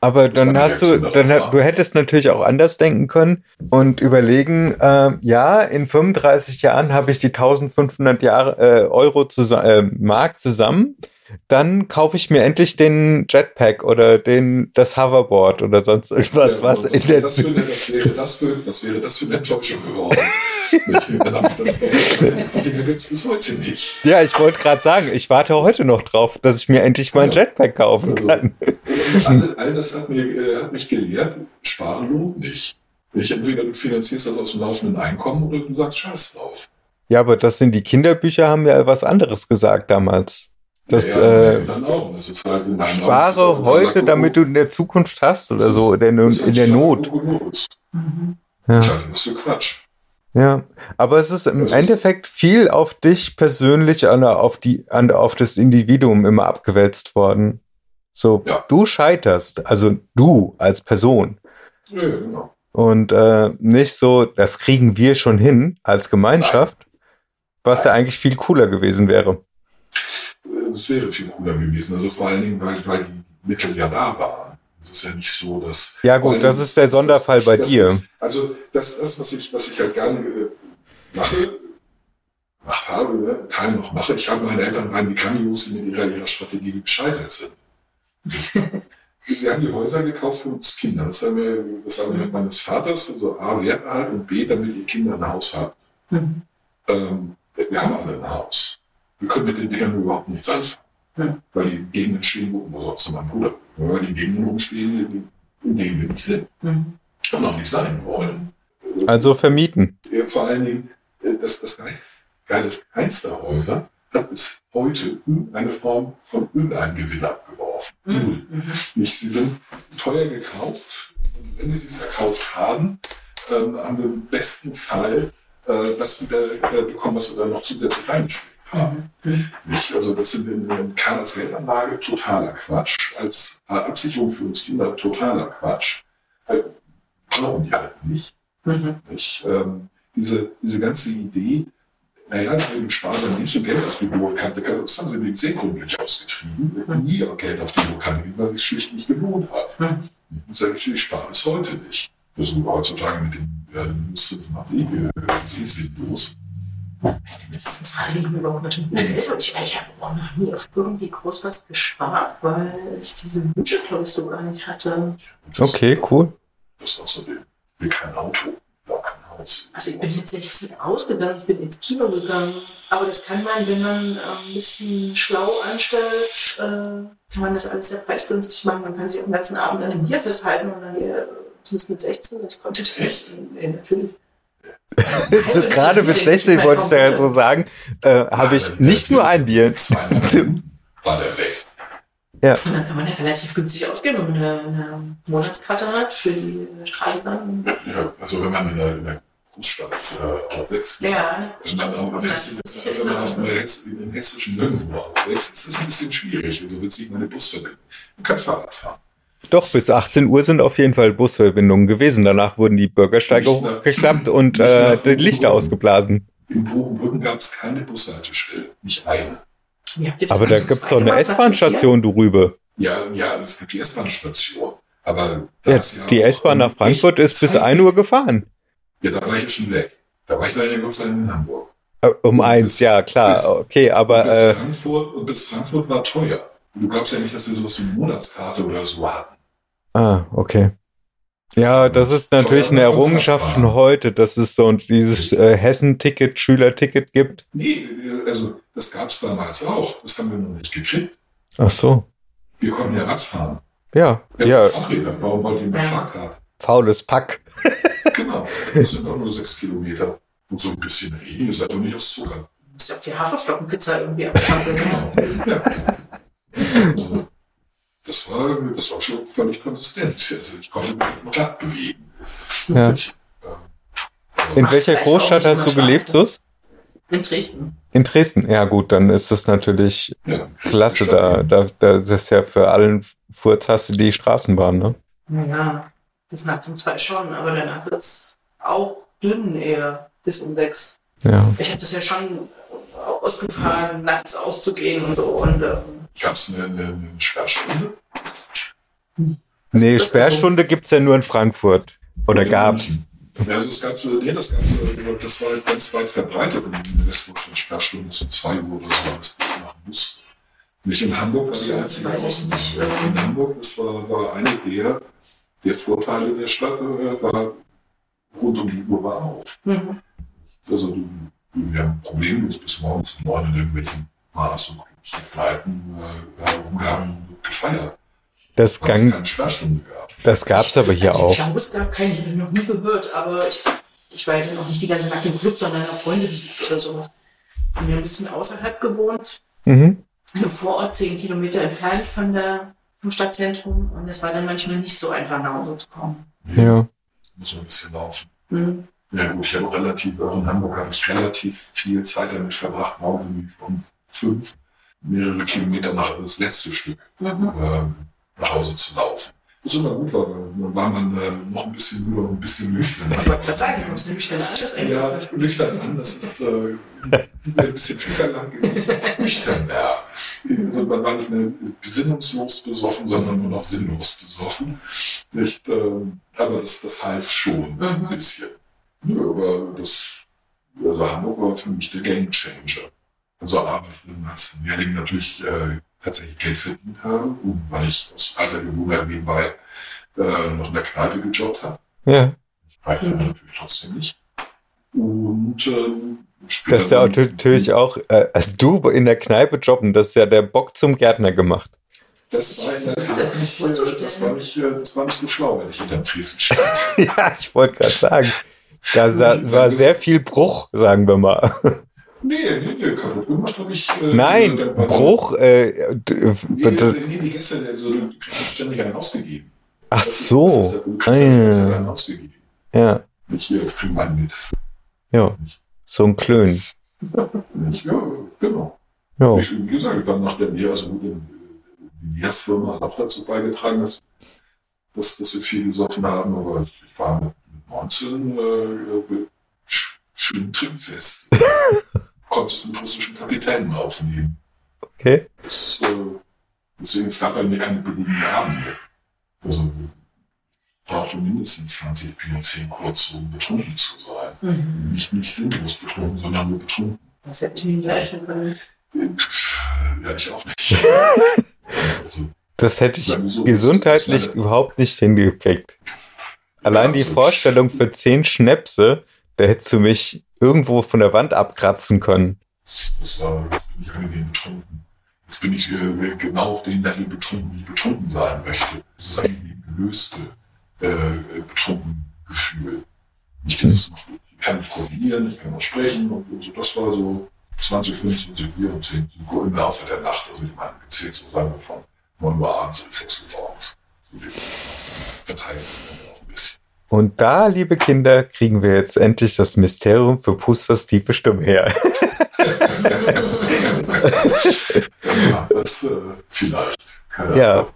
aber dann hast du, dann du hättest natürlich auch anders denken können und überlegen, äh, ja, in 35 Jahren habe ich die 1500 Jahre, äh, Euro zusammen, äh, Mark zusammen, dann kaufe ich mir endlich den Jetpack oder den, das Hoverboard oder sonst irgendwas, Ja, was was, in der, das für, eine- was, wäre das für, was wäre das für eine Enttäuschung geworden? Das, die Dinge gibt es bis heute nicht. ja, ich wollte gerade sagen, ich warte heute noch drauf, dass ich mir endlich mein Ja. Jetpack kaufen Also, kann. All, all das hat, mir, äh, hat mich gelehrt, sparen lohnt nicht. Ich, entweder du finanzierst das aus dem laufenden Einkommen oder du sagst Scheiß drauf. Ja, aber das sind die Kinderbücher, haben ja was anderes gesagt damals. Das, ja, äh. Das ist halt Augen ist Spare halt heute, damit du in der Zukunft hast oder ist- so, in ist in der Not. Mhm. Ja. Ist so Quatsch. Ja, aber es ist im Das ist- Endeffekt viel auf dich persönlich, an, auf die, an, auf das Individuum immer abgewälzt worden. So, Ja. du scheiterst, also du als Person. Ja, genau. Und äh, nicht so, das kriegen wir schon hin als Gemeinschaft, was ja eigentlich viel cooler gewesen wäre. Es wäre viel cooler gewesen. Also vor allen Dingen, weil, weil die Mittel ja da waren. Es ist ja nicht so, dass. Ja gut, das ist der das- Sonderfall bei das- dir. Also das, das was, ich, was ich halt gerne äh, mache, gemacht habe, ne, Teil noch mache, ich habe meine Eltern rein, wie grandios mit ihrer, ihrer Strategie gescheitert sind. Sie haben die Häuser gekauft für uns Kinder. Das haben wir, das haben wir mit meines Vaters, also A, Werterhalt und B, damit die Kinder ein Haus haben. Mhm. Ähm, wir haben alle ein Haus. Wir können mit den Dingern überhaupt nichts anfangen. Ja. Weil die Gegenden stehen, wo, wo sonst mein Bruder, weil die Gegenden rumstehen, in- in denen wir nicht sind Mhm. und auch nicht sein wollen. Also vermieten. Vor allen Dingen, äh, das, das Geile- Geile ist, keins der Häuser hat bis heute irgendeine Form von irgendeinem Gewinn abgeworfen. Null. Mhm. Mhm. Nicht, sie sind teuer gekauft. Und wenn sie sie verkauft haben, ähm, haben wir im besten Fall äh, das wieder äh, bekommen, was wir dann noch zusätzlich reingeschrieben haben. Nicht? Also das sind in Kern als Geldanlage totaler Quatsch, als äh, Absicherung für uns Kinder totaler Quatsch. Äh, brauchen die halt nicht. Mhm. nicht? Ähm, diese, diese ganze Idee, naja, mit Sparsam nimmst du Geld auf die hohe Kante. Das haben sie mit sehr gründlich ausgetrieben. Mhm. Nie Geld auf die hohe Kante, weil es schlicht nicht gelohnt hat. Mhm. Und sage ich, ich spare bis heute nicht. Versuche heutzutage mit den äh, Nusszinsen nach See, das ist sinnlos. Das ist eine Frage, die ich mir überhaupt nicht gestellt habe. Ich, ich habe auch noch nie auf irgendwie groß was gespart, weil ich diese Wünsche, glaube ich, so gar nicht hatte. Und das, Okay, cool. Das ist außerdem, will kein Auto. Also ich bin mit 16 ausgegangen, ich bin ins Kino gegangen. Aber das kann man, wenn man ähm, ein bisschen schlau anstellt, äh, kann man das alles sehr preisgünstig machen. Man kann sich auch den ganzen Abend an einem Bier festhalten und dann hier, zumindest mit 16, ich konnte das äh, natürlich. Gerade mit 16 wollte ich da so sagen, äh, habe ich nicht nur ein Bier. Und dann kann man ja relativ günstig ausgeben, wenn man eine, eine Monatskarte hat für die Straßenbahn. Ja, also wenn man in der, in der Großstadt äh, aufwächst, Ja, wenn man auch Hessen, wenn man auf dem in den hessischen Nirgendwo aufwächst, ist das ein bisschen schwierig. Also wird sich meine Bus verbinden. Man kann Fahrrad fahren. Doch, bis 18 Uhr sind auf jeden Fall Busverbindungen gewesen. Danach wurden die Bürgersteige Nicht hochgeklappt und äh, die Lichter ausgeblasen. In Bogenbrücken gab es keine Bushaltestelle, nicht eine. Aber da also gibt's zwei doch eine S-Bahn-Station drüber. Ja, ja, es gibt die S-Bahn-Station. Aber Ja, ja die S-Bahn nach Frankfurt ist bis Zeit. 1 Uhr gefahren. Ja, da war ich schon weg. Da war ich leider Gott sei Dank in Hamburg. Äh, Um Und eins, bis- ja klar, bis- okay, aber bis, äh, Frankfurt, bis Frankfurt war teuer. Du glaubst ja nicht, dass wir sowas wie eine Monatskarte oder so hatten. ah, okay. Ja, das ist natürlich eine Errungenschaft von heute, dass es so dieses äh, Hessen-Ticket, Schülerticket gibt. Nee, also das gab es damals auch. Das haben wir noch nicht gekriegt. Ach so. Wir konnten ja Rad fahren. Ja, Wir ja, Fahrräder. Warum wollt ihr eine. Fahrkarte? faules Pack. Genau. Das sind auch nur sechs Kilometer. Und so ein bisschen Regen. Ihr seid doch nicht aus Zucker. Du musst ja auch die Haferflockenpizza irgendwie abstapeln. Genau. Ja. Das war, das war schon völlig konsistent. Also ich konnte mich Rad bewegen. Ja. Ich, ähm, In welcher Großstadt hast du gelebt? Sus? In Dresden. In Dresden. Ja gut, dann ist es natürlich ja, klasse. Da, da, da das ist ja für allen Furz hast du die Straßenbahn, ne? Naja, bis nachts um zwei schon, aber danach wird es auch dünn eher bis um sechs. Ja. Ich habe das ja schon ausgefahren, nachts auszugehen und so. Und, ähm, Gab es eine, eine, eine Sperrstunde? Was Nee, das Sperrstunde gibt's ja nur in Frankfurt. Oder gab's? Ja, also es gab so, nee, das gab so, das war halt ganz weit verbreitet in Westdeutschland Sperrstunde um 2 Uhr oder so, was ich machen muss. Nicht in Hamburg war die So, einzige weiß ich Ausnahme. nicht. In Hamburg, das war, war eine der, der Vorteile der Stadt, äh, war rund um die Uhr war auf. Mhm. Also du, du haben problemlos bis morgens um neun in irgendwelchen Bars und Und Kneipen äh, und gefeiert, Das, es gang, keine Sperrstunde gab. das gab's aber hier also, auch. Ich glaube, es gab keine, ich habe noch nie gehört, aber ich, ich war ja dann auch nicht die ganze Nacht im Club, sondern habe Freunde besucht oder sowas. Haben wir ein bisschen außerhalb gewohnt, Mhm. im Vorort, zehn Kilometer entfernt von der, vom Stadtzentrum. Und es war dann manchmal nicht so einfach, nach Hause zu kommen. Ja. Muss man ein bisschen laufen. Mhm. Ja gut, ich habe relativ, auch in Hamburg habe ich relativ viel Zeit damit verbracht, morgens von fünf mehrere Kilometer nach das letzte Stück Mhm. ähm, nach Hause zu laufen. Was immer gut war, weil dann war man äh, noch ein bisschen müde und ein bisschen nüchtern. Ich wollte gerade sagen, du musst eine nüchterne Anschluss Ja, nüchtern an, das ist äh, ein bisschen viel verlangt. nüchtern, ja. Also man war nicht mehr besinnungslos besoffen, sondern nur noch sinnlos besoffen. Nicht, ähm, aber das, das half schon Mhm. ein bisschen. Ja, aber das, also Hamburg war für mich der Gamechanger. Also aber ich dann als Lehrling natürlich äh, tatsächlich Geld verdient habe, weil ich aus alter Gewohnheit nebenbei äh, noch in der Kneipe gejobbt habe. Ja. Reicht Mhm. natürlich trotzdem nicht. Und ähm, später Das ist ja auch natürlich auch, äh, als du in der Kneipe jobben, das ist ja der Bock zum Gärtner gemacht. Das war, in der Das ich nicht, das, war nicht, äh, das war nicht so schlau, wenn ich hinterm Tresen stand. ja, ich wollte gerade sagen. Da war sehr viel Bruch, sagen wir mal. Nee, nee, nee, kaputt gemacht habe ich. Äh, Nein, war- Bruch. Äh, d- Nee, nee, die also, du kriegst ständig einen ausgegeben. ach Das ist- so. Das ist, ganze Zeit Ah, einen ausgegeben. ja. Ich hier krieg mal mit. Ja, so ein Klön. Nicht? Ja, genau. Ja. Ich, wie gesagt, dann nach der Nähe, also die Nähersfirma hat auch dazu beigetragen, dass, dass, dass wir viel gesoffen haben, aber ich war mit, mit 19 äh, sch- schön trinkfest. Konnte es mit russischen Kapitänen aufnehmen. Okay. Das, äh, deswegen es gab bei mir keine billigen Abende. Also brauchte mindestens 20 POC kurz, um betrunken zu sein. Mhm. Nicht, nicht sinnlos betrunken, sondern nur betrunken. Das hätte ich mir leisten können. Ja, ich auch nicht. also, Das hätte ich so, gesundheitlich das ist überhaupt nicht hingekriegt. Allein die also- Vorstellung für zehn Schnäpse, da hättest du mich irgendwo von der Wand abkratzen können. das war, jetzt bin ich angenehm betrunken. Jetzt bin ich äh, genau auf dem Level betrunken, wie ich betrunken sein möchte. Das ist ein gelöste äh, äh, Betrunkengefühl. Ich kann, das noch, ich kann nicht koordinieren, ich kann noch sprechen und, so. Das war so 20, 25 Bier und 10 so im Laufe der Nacht. Also ich meine, gezählt so wir von 9 Uhr abends bis 6 Uhr morgens. So verteilt sich dann auch. Und da, liebe Kinder, kriegen wir jetzt endlich das Mysterium für Pusters tiefe Stimme her. ja, das äh, vielleicht. Keine Ja. Ahnung.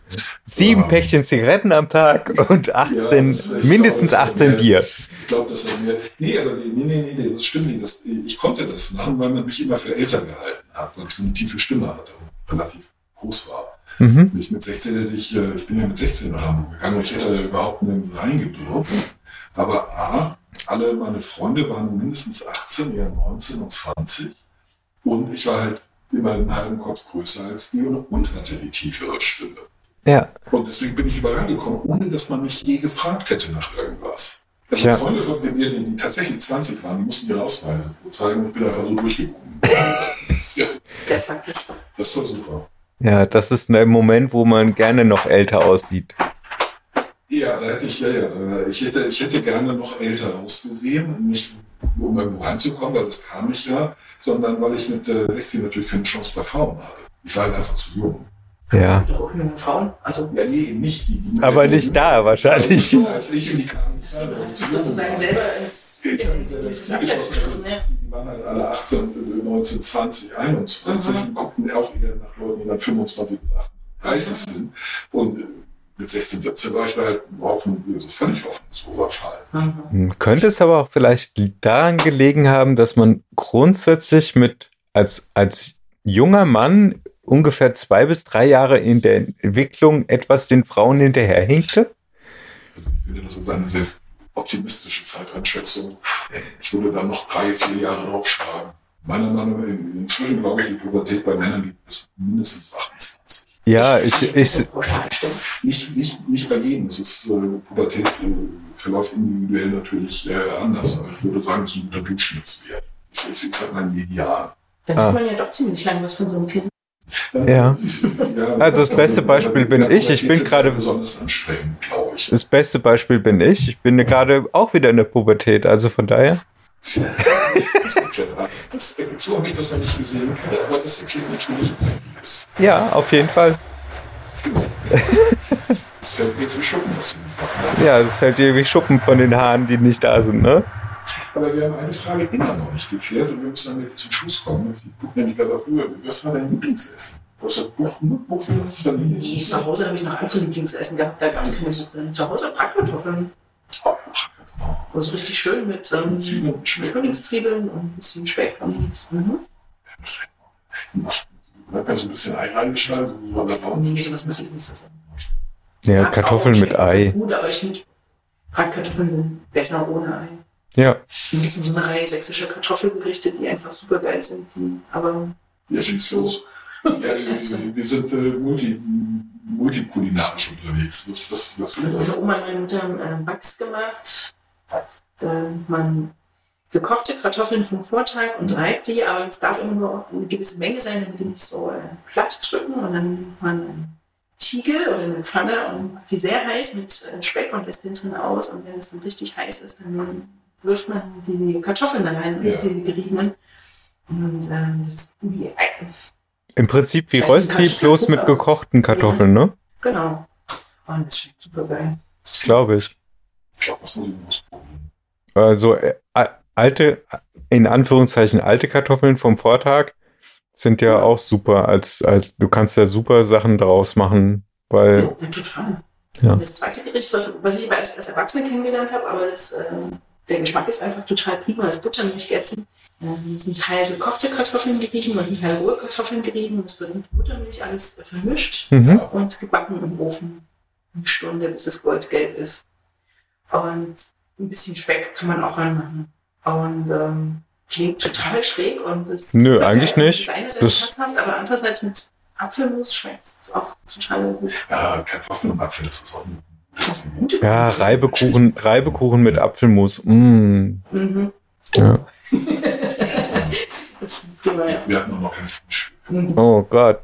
Sieben Ja. Päckchen Zigaretten am Tag und 18, Ja, das- mindestens glaube, das 18 hat Bier. Ich glaube, das hat mir. Nee, aber nee, nee, nee, nee, das stimmt nicht. Das, ich konnte das machen, weil man mich immer für älter gehalten hat, weil ich so eine tiefe Stimme hatte und relativ groß war. Mhm. Ich mit 16 hätte ich, äh, ich bin ja mit 16 nach Hamburg gegangen und ich hätte da überhaupt nirgends reingedurft. Aber A, alle meine Freunde waren mindestens 18, eher 19 und 20. Und ich war halt immer einen halben Kopf größer als die und, und hatte die tiefere Stimme. Ja, Und deswegen bin ich überall gekommen, ohne dass man mich je gefragt hätte nach irgendwas. Also Tja. Freunde von mir, die, die tatsächlich 20 waren, die mussten ihre Ausweise zeigen und ich bin einfach so durchgekommen. ja, Sehr praktisch. das war super. Ja, das ist ein Moment, wo man gerne noch älter aussieht. Ja, da hätte ich, ja, ja, äh, ich hätte, ich hätte gerne noch älter ausgesehen, nicht um irgendwo reinzukommen, weil das kam ich ja, sondern weil ich mit äh, 16 natürlich keine Chance bei Frauen hatte. Ich war halt einfach zu jung. Ja. Doch auch junge Frauen. Also, Ja, nee, nicht die. die Aber nicht da, wahrscheinlich. Als ich und die kamen sozusagen selber ins, Die waren halt alle 18, 19, 20, 21 Mhm. und guckten auch eher nach Leuten, die dann 25 bis 38 sind. Und äh, mit 16, 17 war ich da halt offen, also völlig hoffnungsloser Fall. Mhm. Hm, Könnte es aber auch vielleicht daran gelegen haben, dass man grundsätzlich mit als, als junger Mann ungefähr zwei bis drei Jahre in der Entwicklung etwas den Frauen hinterherhinkte? Also ich finde, das ist eine sehr optimistische Zeiteinschätzung. Ich würde da noch drei, vier Jahre draufschlagen. Meiner Meinung nach, inzwischen glaube ich, die Pubertät bei Männern liegt bis mindestens 28. Ja, ich, ich, stimmt. Nicht, nicht, nicht bei jedem. Es ist, äh, Pubertät äh, verläuft individuell natürlich äh, anders. Aber ich würde sagen, es ist ein guter Durchschnittswert. Ich, ich, ich sag mal ein Ideal. Dann Ah. hat man ja doch ziemlich lange was von so einem Kind. Ja. Also das beste Beispiel bin ich. Ich bin gerade- besonders anstrengend, glaube ich. das beste Beispiel bin ich. Ich bin gerade auch wieder in der Pubertät, also von daher. Das. Das, so habe ich das noch nicht gesehen, aber das erklärt natürlich einiges. Ja, auf jeden Fall. Das fällt mir zu Schuppen aus. Ja, es fällt dir wie Schuppen von den Haaren, die nicht da sind, ne? Aber wir haben eine Frage immer noch nicht geklärt und wir müssen dann zum Schluss kommen. Ich gucke nämlich gerade auf Uhr. Was war dein Lieblingsessen? Was hat Buch, Buch für Nee, Familie? zu Hause habe ich noch andere Lieblingsessen gehabt, da gab es keine Suppe. Zu Hause Bratkartoffeln. Das ist richtig schön mit ähm, Zwiebeln und Speck. Frühlingszwiebeln und ein bisschen Speck. Und, mhm. Da kannst du ein bisschen Ei reinschneiden, Nee, sowas mache ich nicht so. Ja, Kartoffeln mit Ei. Gut, aber ich finde, Bratkartoffeln sind besser ohne Ei. Ja, Dann gibt es so eine Reihe sächsischer Kartoffelgerichte, die einfach super geil sind. Die, aber Ja, schießt los. Ja, wir, sind äh, multi, multikulinarisch unterwegs. Was, was, was also meine Oma und meine Mutter haben äh, Wachs gemacht. Da hat man gekochte Kartoffeln vom Vortag und reibt die, aber es darf immer nur eine gewisse Menge sein, damit die nicht so äh, platt drücken. Und dann nimmt man einen Tiegel oder eine Pfanne und macht sie sehr heiß mit äh, Speck und lässt den drin aus. Und wenn es dann richtig heiß ist, dann wirft man die Kartoffeln da rein, Ja. die geriebenen. Und ähm, das ist wie eigentlich im Prinzip wie Rösti, bloß mit gekochten Kartoffeln, ne? Genau. Und das schmeckt super geil. Das glaube ich. Ich glaube, das muss ich. Also äh, alte, in Anführungszeichen alte Kartoffeln vom Vortag sind ja auch super. Als, als du kannst ja super Sachen daraus machen, weil Ja, total. Ja. Das zweite Gericht, was, was ich aber erst als Erwachsene kennengelernt habe, aber das, ähm, der Geschmack ist einfach total prima, das Buttermilchgätzen. Ähm, es sind Teil gekochte Kartoffeln gerieben und ein Teil rohe Kartoffeln gerieben. Das wird mit Buttermilch alles vermischt mhm. und gebacken im Ofen. Eine Stunde, bis es goldgelb ist. Und ein bisschen Speck kann man auch ranmachen. Und ähm, klingt total schräg und es Nö, eigentlich geil. nicht. Es ist einerseits Das- herzhaft, aber andererseits mit Apfelmus schmeckt es auch total gut. Ja, Kartoffeln und Apfel, das ist auch ein Gute ja. Reibekuchen, Reibekuchen mit Apfelmus. Mm. Mhm. Ja. Wir ja. Hatten auch noch kein Frühstück. Mhm. Oh Gott.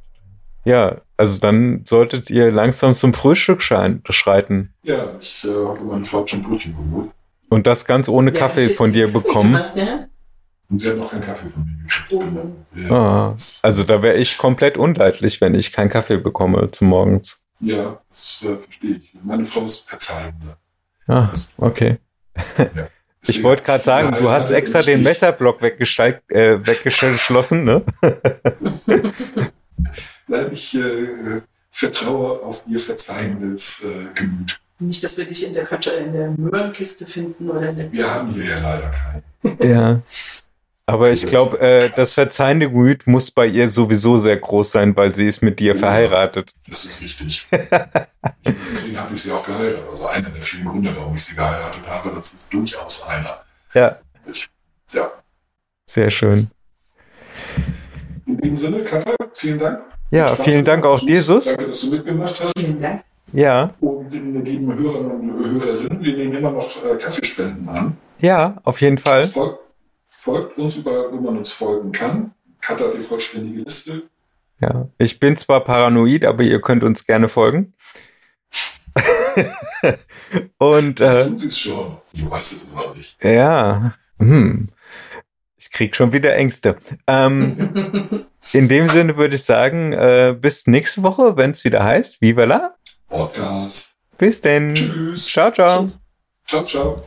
Ja, also dann solltet ihr langsam zum Frühstück schreiten. Ja, ich äh, hoffe, meine Frau hat schon Brötchen geholt. Und das ganz ohne Wer Kaffee von dir Kaffee bekommen. gemacht, ja? Und sie hat noch keinen Kaffee von mir gekriegt. Oh. Ja, Ah, also da wäre ich komplett unleidlich, wenn ich keinen Kaffee bekomme zum Morgens. Ja das äh, verstehe ich. Meine Frau ist verzeihender. Ah, okay. Ich Deswegen wollte gerade sagen, du hast extra den ich- Messerblock weggeschaltet, äh, weggeschlossen, ne? Nein, ich äh, vertraue auf ihr verzeihendes äh, Gemüt. Nicht, dass wir dich in der, Kötter, in der Möhrenkiste finden oder in der Wir haben hier ja leider keinen. Ja. Aber ich glaube, äh, das verzeihende Gemüt muss bei ihr sowieso sehr groß sein, weil sie ist mit dir Ja. verheiratet. Das ist richtig. Deswegen habe ich sie auch geheiratet. Also einer der vielen Gründe, warum ich sie geheiratet habe, das ist durchaus einer. Ja, Ich, ja. sehr schön. In dem Sinne, Katja, vielen Dank. Ja, Spaß vielen Dank auch dir, Sus. Danke, dass du mitgemacht hast. Vielen Dank. Ja, Und den lieben Hörern und Hörerinnen, wir nehmen immer noch äh, Kaffeespenden an. ja, auf jeden Fall. Folgt, folgt uns überall, wo man uns folgen kann. Katja hat die vollständige Liste. Ja, ich bin zwar paranoid, aber ihr könnt uns gerne folgen. Und äh, Tun sie es schon. Du weißt es noch nicht. ja, hm. ich krieg schon wieder Ängste. Ähm, in dem Sinne würde ich sagen, äh, bis nächste Woche, wenn es wieder heißt, Viva la. Podcast. Bis denn. Tschüss. Ciao, ciao. Tschüss. Ciao, ciao.